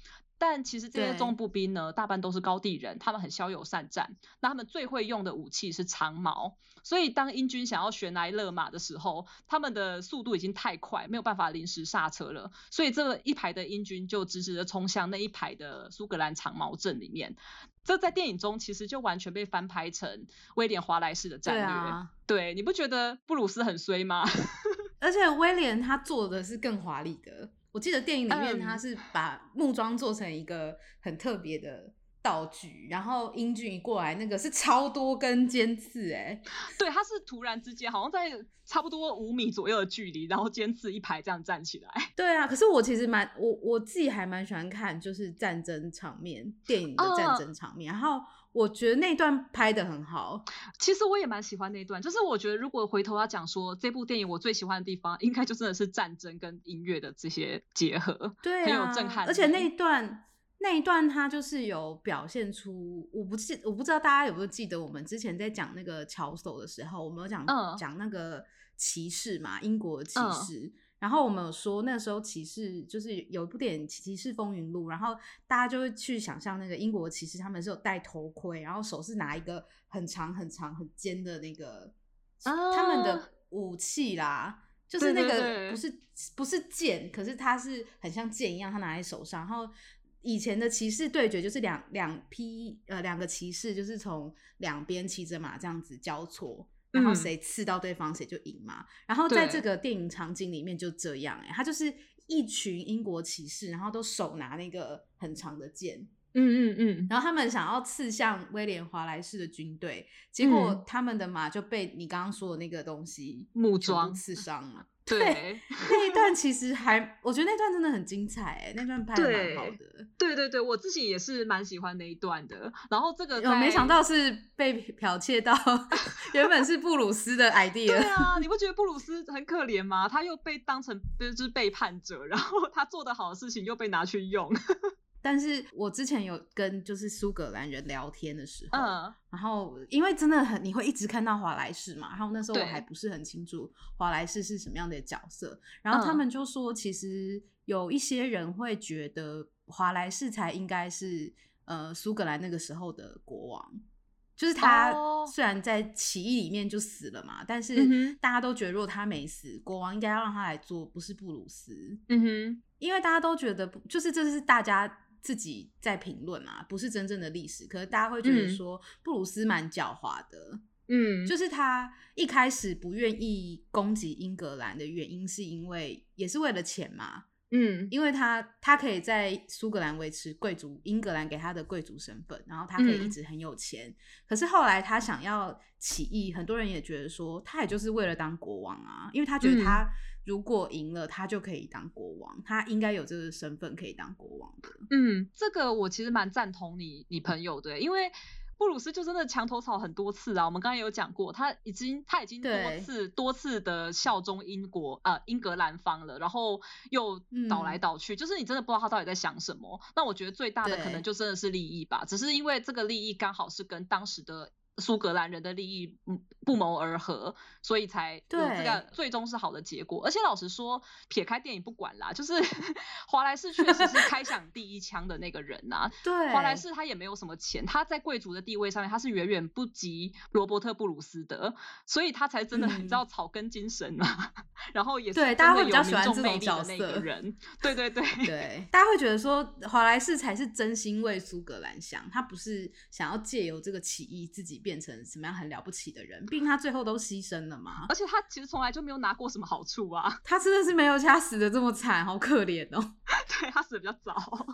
但其实这些重步兵呢，大半都是高地人，他们很骁勇善战。那他们最会用的武器是长矛。所以当英军想要悬崖勒马的时候，他们的速度已经太快，没有办法临时刹车了。所以这一排的英军就直直的冲向那一排的苏格兰长矛阵里面。这在电影中其实就完全被翻拍成威廉华莱士的战略。对，你不觉得布鲁斯很衰吗？*laughs* 而且威廉他做的是更华丽的。我记得电影里面他是把木桩做成一个很特别的。道具，然后英俊一过来，那个是超多根尖刺，哎，对，他是突然之间，好像在差不多五米左右的距离，然后尖刺一排这样站起来。对啊，可是我其实蛮我我自己还蛮喜欢看，就是战争场面，电影的战争场面，然后我觉得那段拍的很好。其实我也蛮喜欢那段，就是我觉得如果回头要讲说这部电影我最喜欢的地方，应该就真的是战争跟音乐的这些结合，对，很有震撼，而且那一段。那一段它就是有表现出，我不记，我不知道大家有没有记得，我们之前在讲那个乔叟的时候，我们有讲讲那个骑士嘛，英国骑士。然后我们有说那时候骑士就是有一部电影《骑士风云录》，然后大家就会去想象那个英国骑士他们是有戴头盔，然后手是拿一个很长很长很尖的那个他们的武器啦，就是那个不是不是剑，可是它是很像剑一样，他拿在手上，然后。以前的骑士对决就是两两批呃两个骑士就是从两边骑着马这样子交错，然后谁刺到对方谁就赢嘛。然后在这个电影场景里面就这样哎，他就是一群英国骑士，然后都手拿那个很长的剑，嗯嗯嗯，然后他们想要刺向威廉华莱士的军队，结果他们的马就被你刚刚说的那个东西木桩刺伤了。对，那一段其实 *laughs* 还，我觉得那段真的很精彩，哎，那段拍的蛮好的。对对对，我自己也是蛮喜欢那一段的。然后这个，我没想到是被剽窃到，*laughs* 原本是布鲁斯的 idea。对啊，你不觉得布鲁斯很可怜吗？他又被当成就是背叛者，然后他做的好的事情又被拿去用。但是我之前有跟就是苏格兰人聊天的时候，嗯，然后因为真的很你会一直看到华莱士嘛，然后那时候我还不是很清楚华莱士是什么样的角色，然后他们就说其实有一些人会觉得华莱士才应该是呃苏格兰那个时候的国王，就是他虽然在起义里面就死了嘛，但是大家都觉得如果他没死，国王应该要让他来做，不是布鲁斯，嗯哼，因为大家都觉得就是这是大家。自己在评论啊，不是真正的历史。可是大家会觉得说布鲁斯蛮狡猾的，嗯，就是他一开始不愿意攻击英格兰的原因，是因为也是为了钱嘛，嗯，因为他他可以在苏格兰维持贵族英格兰给他的贵族身份，然后他可以一直很有钱。可是后来他想要起义，很多人也觉得说他也就是为了当国王啊，因为他觉得他。如果赢了，他就可以当国王，他应该有这个身份可以当国王的。嗯，这个我其实蛮赞同你你朋友的，因为布鲁斯就真的墙头草很多次啊。我们刚刚有讲过，他已经他已经多次多次的效忠英国呃英格兰方了，然后又倒来倒去，就是你真的不知道他到底在想什么。那我觉得最大的可能就真的是利益吧，只是因为这个利益刚好是跟当时的。苏格兰人的利益不谋而合，所以才有这个最终是好的结果。而且老实说，撇开电影不管啦，就是 *laughs* 华莱士确实是开响第一枪的那个人呐。对，华莱士他也没有什么钱，他在贵族的地位上面他是远远不及罗伯特布鲁斯的，所以他才真的很知道草根精神嘛。*laughs* 然后也是对大家会比较喜欢这种角色人。对对对 *laughs* 对，大家会觉得说华莱士才是真心为苏格兰想，他不是想要借由这个起义自己。变成什么样很了不起的人，毕竟他最后都牺牲了嘛。而且他其实从来就没有拿过什么好处啊。*laughs* 他真的是没有他死的这么惨，好可怜哦。*laughs* 对他死的比较早。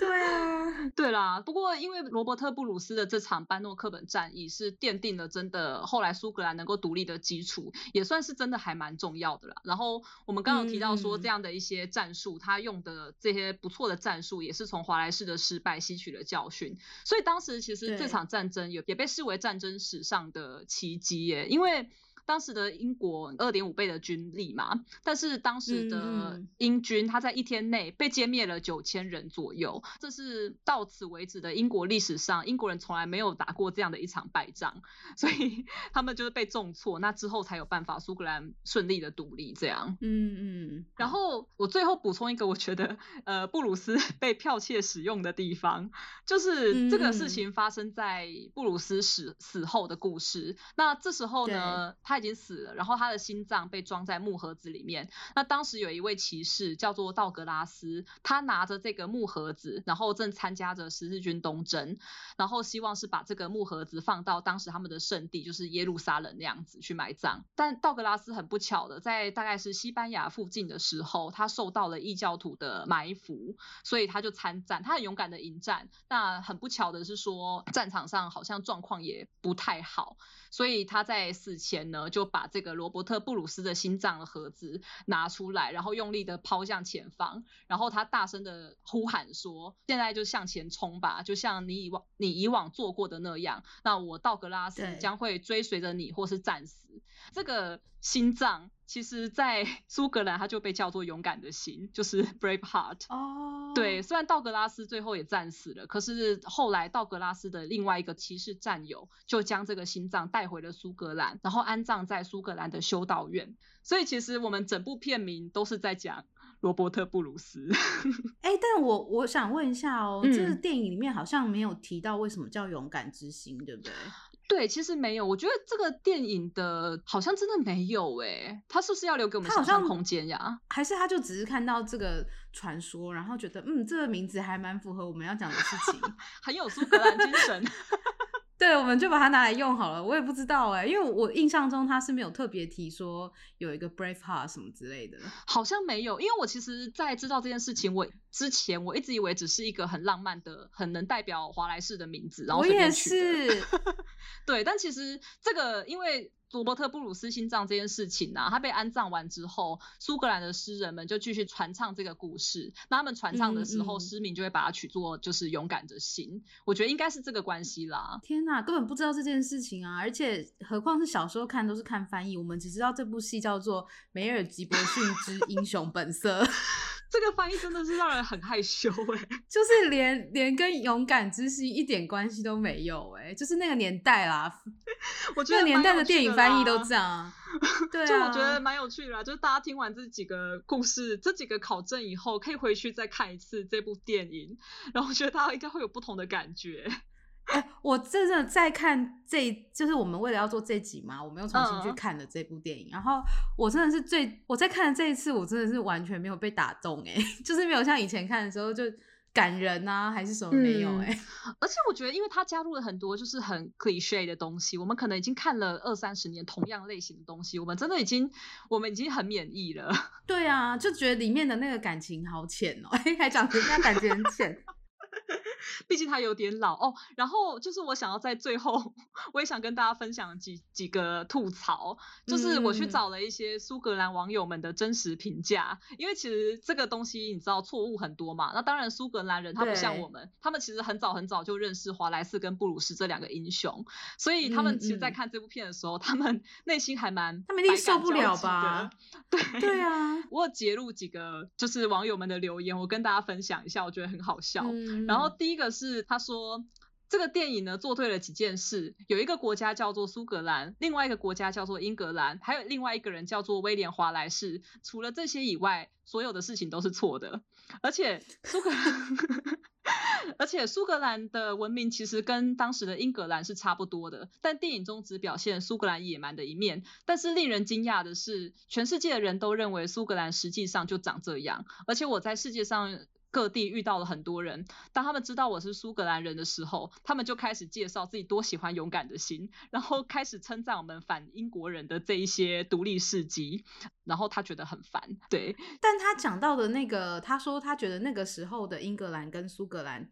对啊，对啦。不过因为罗伯特布鲁斯的这场班诺克本战役是奠定了真的后来苏格兰能够独立的基础，也算是真的还蛮重要的啦。然后我们刚刚提到说这样的一些战术，他用的这些不错的战术，也是从华莱士的失败吸取了教训。所以当时其实这场战争也也被视为战争史上的奇迹耶，因为。当时的英国二点五倍的军力嘛，但是当时的英军他在一天内被歼灭了九千人左右，这是到此为止的英国历史上英国人从来没有打过这样的一场败仗，所以 *laughs* 他们就是被重挫，那之后才有办法苏格兰顺利的独立这样。嗯嗯。然后我最后补充一个，我觉得呃布鲁斯 *laughs* 被剽窃使用的地方，就是这个事情发生在布鲁斯死死后的故事。那这时候呢，他。已经死了，然后他的心脏被装在木盒子里面。那当时有一位骑士叫做道格拉斯，他拿着这个木盒子，然后正参加着十字军东征，然后希望是把这个木盒子放到当时他们的圣地，就是耶路撒冷那样子去埋葬。但道格拉斯很不巧的，在大概是西班牙附近的时候，他受到了异教徒的埋伏，所以他就参战，他很勇敢的迎战。那很不巧的是说，战场上好像状况也不太好。所以他在死前呢，就把这个罗伯特布鲁斯的心脏的盒子拿出来，然后用力的抛向前方，然后他大声的呼喊说：“现在就向前冲吧，就像你以往你以往做过的那样，那我道格拉斯将会追随着你，或是战死。”这个心脏。其实，在 *laughs* 苏格兰，它就被叫做勇敢的心，就是 brave heart。哦，对，虽然道格拉斯最后也战死了，可是后来道格拉斯的另外一个骑士战友就将这个心脏带回了苏格兰，然后安葬在苏格兰的修道院。所以，其实我们整部片名都是在讲罗伯特布鲁斯。*laughs* 哎，但我我想问一下哦，这个电影里面好像没有提到为什么叫勇敢之心，对不对？对，其实没有，我觉得这个电影的好像真的没有哎，他是不是要留给我们想象空间呀？还是他就只是看到这个传说，然后觉得嗯，这个名字还蛮符合我们要讲的事情，*laughs* 很有苏格兰精神。对，我们就把它拿来用好了。我也不知道哎，因为我印象中他是没有特别提说有一个 brave heart 什么之类的，好像没有。因为我其实，在知道这件事情我之前，我一直以为只是一个很浪漫的、很能代表华莱士的名字，然后我也是。*laughs* 对，但其实这个因为。罗伯特布鲁斯心脏这件事情啊，他被安葬完之后，苏格兰的诗人们就继续传唱这个故事。那他们传唱的时候，诗名就会把它取作就是勇敢的心。我觉得应该是这个关系啦。天哪，根本不知道这件事情啊！而且何况是小时候看都是看翻译，我们只知道这部戏叫做《梅尔吉伯逊之英雄本色》。*laughs* 这个翻译真的是让人很害羞哎，*laughs* 就是连连跟勇敢之心一点关系都没有哎，就是那个年代啦，我觉得年代的电影翻译都这样，*laughs* 对啊，就我觉得蛮有趣的啦，就是大家听完这几个故事、这几个考证以后，可以回去再看一次这部电影，然后我觉得大家应该会有不同的感觉。哎，我真的在看这，就是我们为了要做这集嘛，我们又重新去看了这部电影。然后我真的是最我在看的这一次，我真的是完全没有被打动，哎，*laughs* 就是没有像以前看的时候就感人啊，还是什么没有，哎。*laughs* 而且我觉得，因为他加入了很多就是很 cliche 的东西，我们可能已经看了二三十年同样类型的东西，我们真的已经我们已经很免疫了。*laughs* 对啊，就觉得里面的那个感情好浅哦，还讲人家感情很浅。毕竟他有点老。哦，然后就是我想要在最后，*laughs* 我也想跟大家分享几几个吐槽，就是我去找了一些苏格兰网友们的真实评价，因为其实这个东西你知道错误很多嘛，那当然苏格兰人他不像我们，他们其实很早很早就认识华莱士跟布鲁斯这两个英雄，所以他们其实在看这部片的时候，他们 *laughs* 内心还蛮他们一定受不了吧？对。对啊，我截录几个就是网友们的留言，我跟大家分享一下，我觉得很好笑，然后第。一个是他说这个电影呢做对了几件事，有一个国家叫做苏格兰，另外一个国家叫做英格兰，还有另外一个人叫做威廉华莱士。除了这些以外，所有的事情都是错的。而且苏格兰，*laughs* 而且苏格兰的文明其实跟当时的英格兰是差不多的，但电影中只表现苏格兰野蛮的一面。但是令人惊讶的是，全世界的人都认为苏格兰实际上就长这样。而且我在世界上。各地遇到了很多人，当他们知道我是苏格兰人的时候，他们就开始介绍自己多喜欢勇敢的心，然后开始称赞我们反英国人的这一些独立事迹，然后他觉得很烦。对，但他讲到的那个，他说他觉得那个时候的英格兰跟苏格兰。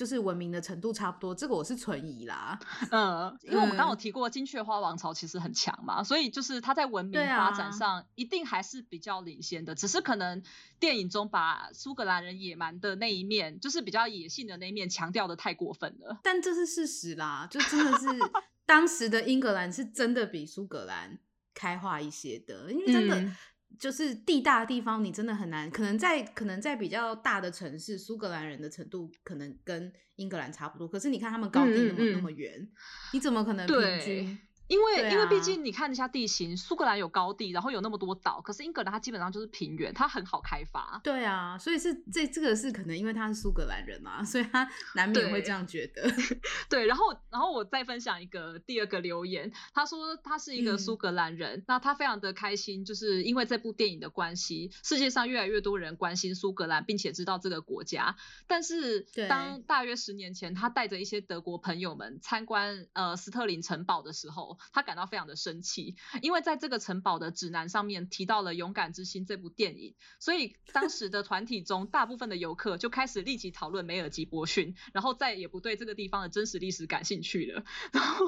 就是文明的程度差不多，这个我是存疑啦。*laughs* 嗯，因为我们刚刚有提过金雀花王朝其实很强嘛，所以就是它在文明发展上一定还是比较领先的。只是可能电影中把苏格兰人野蛮的那一面，就是比较野性的那一面强调的太过分了。但这是事实啦，就真的是 *laughs* 当时的英格兰是真的比苏格兰开化一些的，因为真的。就是地大的地方，你真的很难。可能在可能在比较大的城市，苏格兰人的程度可能跟英格兰差不多。可是你看他们高地那么那么远，你怎么可能平均？因为因为毕竟你看一下地形，苏格兰有高地，然后有那么多岛，可是英格兰它基本上就是平原，它很好开发。对啊，所以是这这个是可能因为他是苏格兰人嘛，*laughs* 所以他难免会这样觉得。对，*laughs* 然后然后我再分享一个第二个留言，他说他是一个苏格兰人，那他非常的开心，就是因为这部电影的关系，世界上越来越多人关心苏格兰，并且知道这个国家。但是当大约十年前，他带着一些德国朋友们参观呃斯特林城堡的时候，他感到非常的生气，因为在这个城堡的指南上面提到了《勇敢之心》这部电影，所以当时的团体中大部分的游客就开始立即讨论梅尔吉伯逊，然后再也不对这个地方的真实历史感兴趣了。*laughs* 然后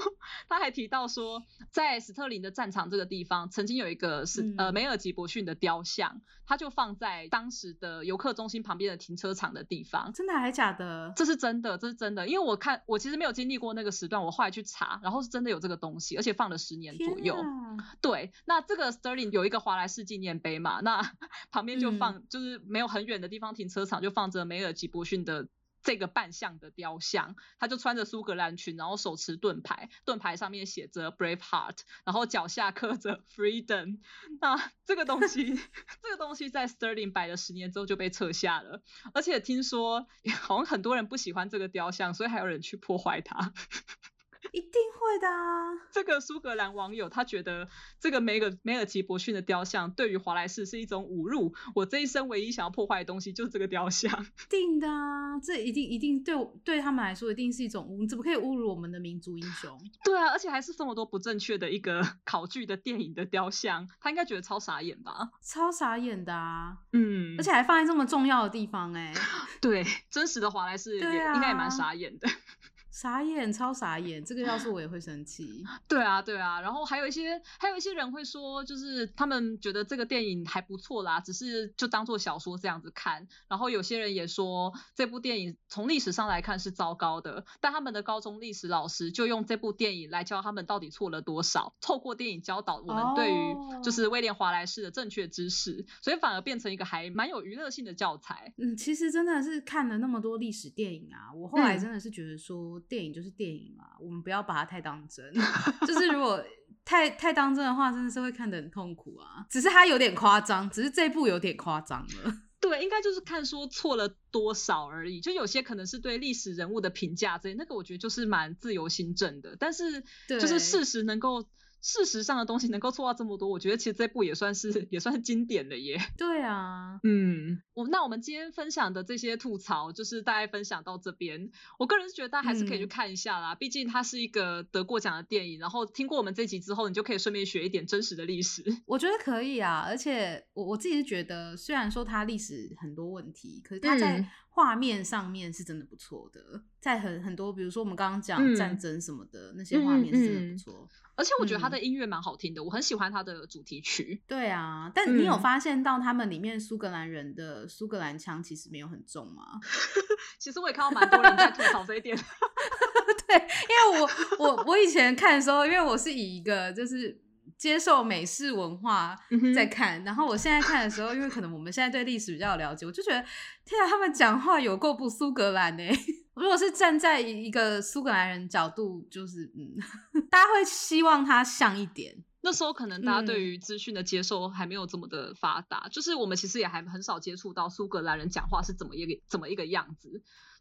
他还提到说，在斯特林的战场这个地方，曾经有一个是呃梅尔吉伯逊的雕像，他就放在当时的游客中心旁边的停车场的地方。真的还假的？这是真的，这是真的，因为我看我其实没有经历过那个时段，我后来去查，然后是真的有这个东西，而且放了十年左右。对，那这个 Sterling 有一个华莱士纪念碑嘛，那 *laughs* 旁边就放，就是没有很远的地方停车场就放着梅尔吉伯逊的。这个扮相的雕像，他就穿着苏格兰裙，然后手持盾牌，盾牌上面写着 Brave Heart，然后脚下刻着 Freedom。那这个东西，*laughs* 这个东西在 Sterling 摆了十年之后就被撤下了，而且听说好像很多人不喜欢这个雕像，所以还有人去破坏它。这个苏格兰网友他觉得这个梅尔梅尔吉伯逊的雕像对于华莱士是一种侮辱。我这一生唯一想要破坏的东西就是这个雕像。定的啊，这一定一定对对他们来说一定是一种你，怎么可以侮辱我们的民族英雄？*laughs* 对啊，而且还是这么多不正确的一个 *laughs* 考据的电影的雕像，他应该觉得超傻眼吧？超傻眼的啊！嗯，而且还放在这么重要的地方哎。*laughs* 对，真实的华莱士也应该也蛮傻眼的。傻眼，超傻眼！这个要是我也会生气。*laughs* 对啊，对啊。然后还有一些，还有一些人会说，就是他们觉得这个电影还不错啦，只是就当做小说这样子看。然后有些人也说，这部电影从历史上来看是糟糕的，但他们的高中历史老师就用这部电影来教他们到底错了多少，透过电影教导我们对于就是威廉华莱士的正确知识，所以反而变成一个还蛮有娱乐性的教材。嗯，其实真的是看了那么多历史电影啊，我后来真的是觉得说。电影就是电影嘛，我们不要把它太当真。就是如果 *laughs* 太太当真的话，真的是会看得很痛苦啊。只是它有点夸张，只是这部有点夸张了。*laughs* 对，应该就是看说错了多少而已。就有些可能是对历史人物的评价，这那个我觉得就是蛮自由心证的。但是就是事实能够。事实上的东西能够做到这么多，我觉得其实这部也算是也算是经典的耶。对啊，嗯，我那我们今天分享的这些吐槽，就是大概分享到这边。我个人是觉得大家还是可以去看一下啦，毕竟它是一个得过奖的电影。然后听过我们这集之后，你就可以顺便学一点真实的历史。我觉得可以啊，而且我我自己是觉得，虽然说它历史很多问题，可是它在画面上面是真的不错的。在很很多，比如说我们刚刚讲战争什么的那些画面是真的不错。而且我觉得他的音乐蛮好听的，我很喜欢他的主题曲。对啊，但你有发现到他们里面苏格兰人的苏格兰腔其实没有很重吗？*laughs* 其实我也看到蛮多人在吐槽这一点。*laughs* 对，因为我我我以前看的时候，因为我是以一个就是接受美式文化在看，然后我现在看的时候，因为可能我们现在对历史比较了解，我就觉得天啊，他们讲话有够不苏格兰呢。*laughs* 如果是站在一个苏格兰人角度，就是嗯，*laughs* 大家会希望他像一点。那时候可能大家对于资讯的接受还没有这么的发达，就是我们其实也还很少接触到苏格兰人讲话是怎么一个怎么一个样子，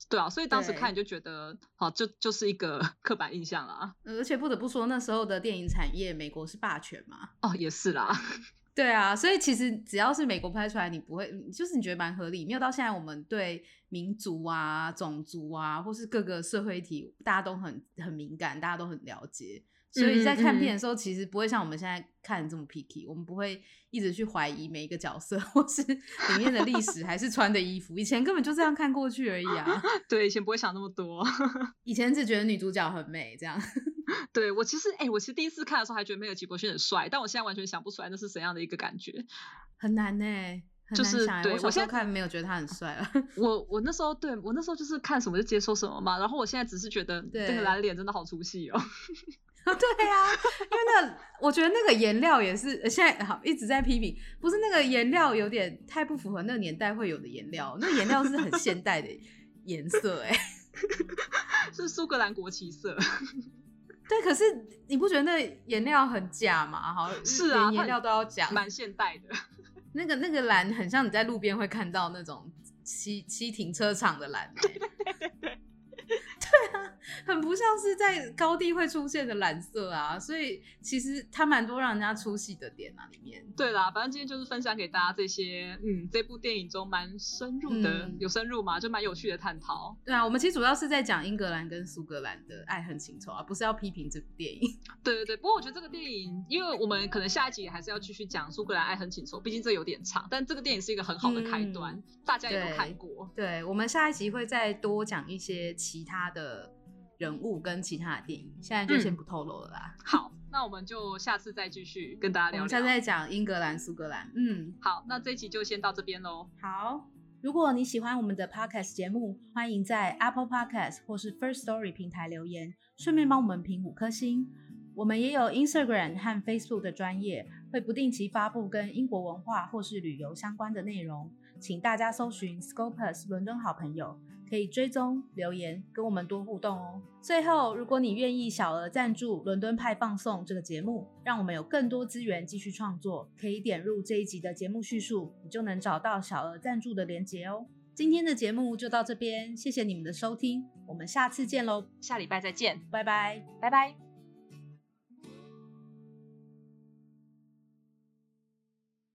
对啊，所以当时看你就觉得，好，就就是一个 *laughs* 刻板印象啦。而且不得不说，那时候的电影产业，美国是霸权嘛？哦，也是啦。*laughs* 对啊，所以其实只要是美国拍出来，你不会，就是你觉得蛮合理。没有到现在，我们对民族啊、种族啊，或是各个社会体，大家都很很敏感，大家都很了解。所以在看片的时候，其实不会像我们现在看这么 picky，我们不会一直去怀疑每一个角色 *laughs* 或是里面的历史，还是穿的衣服。以前根本就这样看过去而已啊。*laughs* 对，以前不会想那么多。*laughs* 以前只觉得女主角很美，这样。对我其实，哎，我其实第一次看的时候还觉得梅尔吉伯逊很帅，但我现在完全想不出来那是怎样的一个感觉。很难呢，就是对我现在看没有觉得他很帅了。我我那时候对我那时候就是看什么就接受什么嘛，然后我现在只是觉得这个蓝脸真的好出戏哦。*laughs* 对呀，因为那我觉得那个颜料也是现在好一直在批评，不是那个颜料有点太不符合那个年代会有的颜料，那颜料是很现代的颜色，哎，*laughs* 是苏格兰国旗色。*laughs* 对，可是你不觉得那颜料很假吗？好，是啊，颜料都要假，蛮现代的。那个那个蓝很像你在路边会看到那种漆漆停车场的蓝。对对对对。对啊，很不像是在高地会出现的蓝色啊，所以其实它蛮多让人家出戏的点啊，里面。对啦，反正今天就是分享给大家这些，嗯，这部电影中蛮深入的，有深入嘛，就蛮有趣的探讨。对啊，我们其实主要是在讲英格兰跟苏格兰的爱恨情仇啊，不是要批评这部电影。*laughs* 对对对，不过我觉得这个电影，因为我们可能下一集还是要继续讲苏格兰爱恨情仇，毕竟这有点长，但这个电影是一个很好的开端，大家也都看过。对，我们下一集会再多讲一些其他的。的人物跟其他的电影，现在就先不透露了啦。好，那我们就下次再继续跟大家聊。我们下次再讲英格兰、苏格兰。嗯，好，那这一集就先到这边喽。好，如果你喜欢我们的 podcast 节目，欢迎在 Apple Podcast 或是 First Story 平台留言，顺便帮我们评五颗星。我们也有 Instagram 和 Facebook 的专业，会不定期发布跟英国文化或是旅游相关的内容，请大家搜寻 Scopus 伦敦好朋友。可以追踪留言，跟我们多互动哦。最后，如果你愿意小额赞助《伦敦派放送》这个节目，让我们有更多资源继续创作，可以点入这一集的节目叙述，你就能找到小额赞助的连结哦。今天的节目就到这边，谢谢你们的收听，我们下次见喽，下礼拜再见，拜拜，拜拜。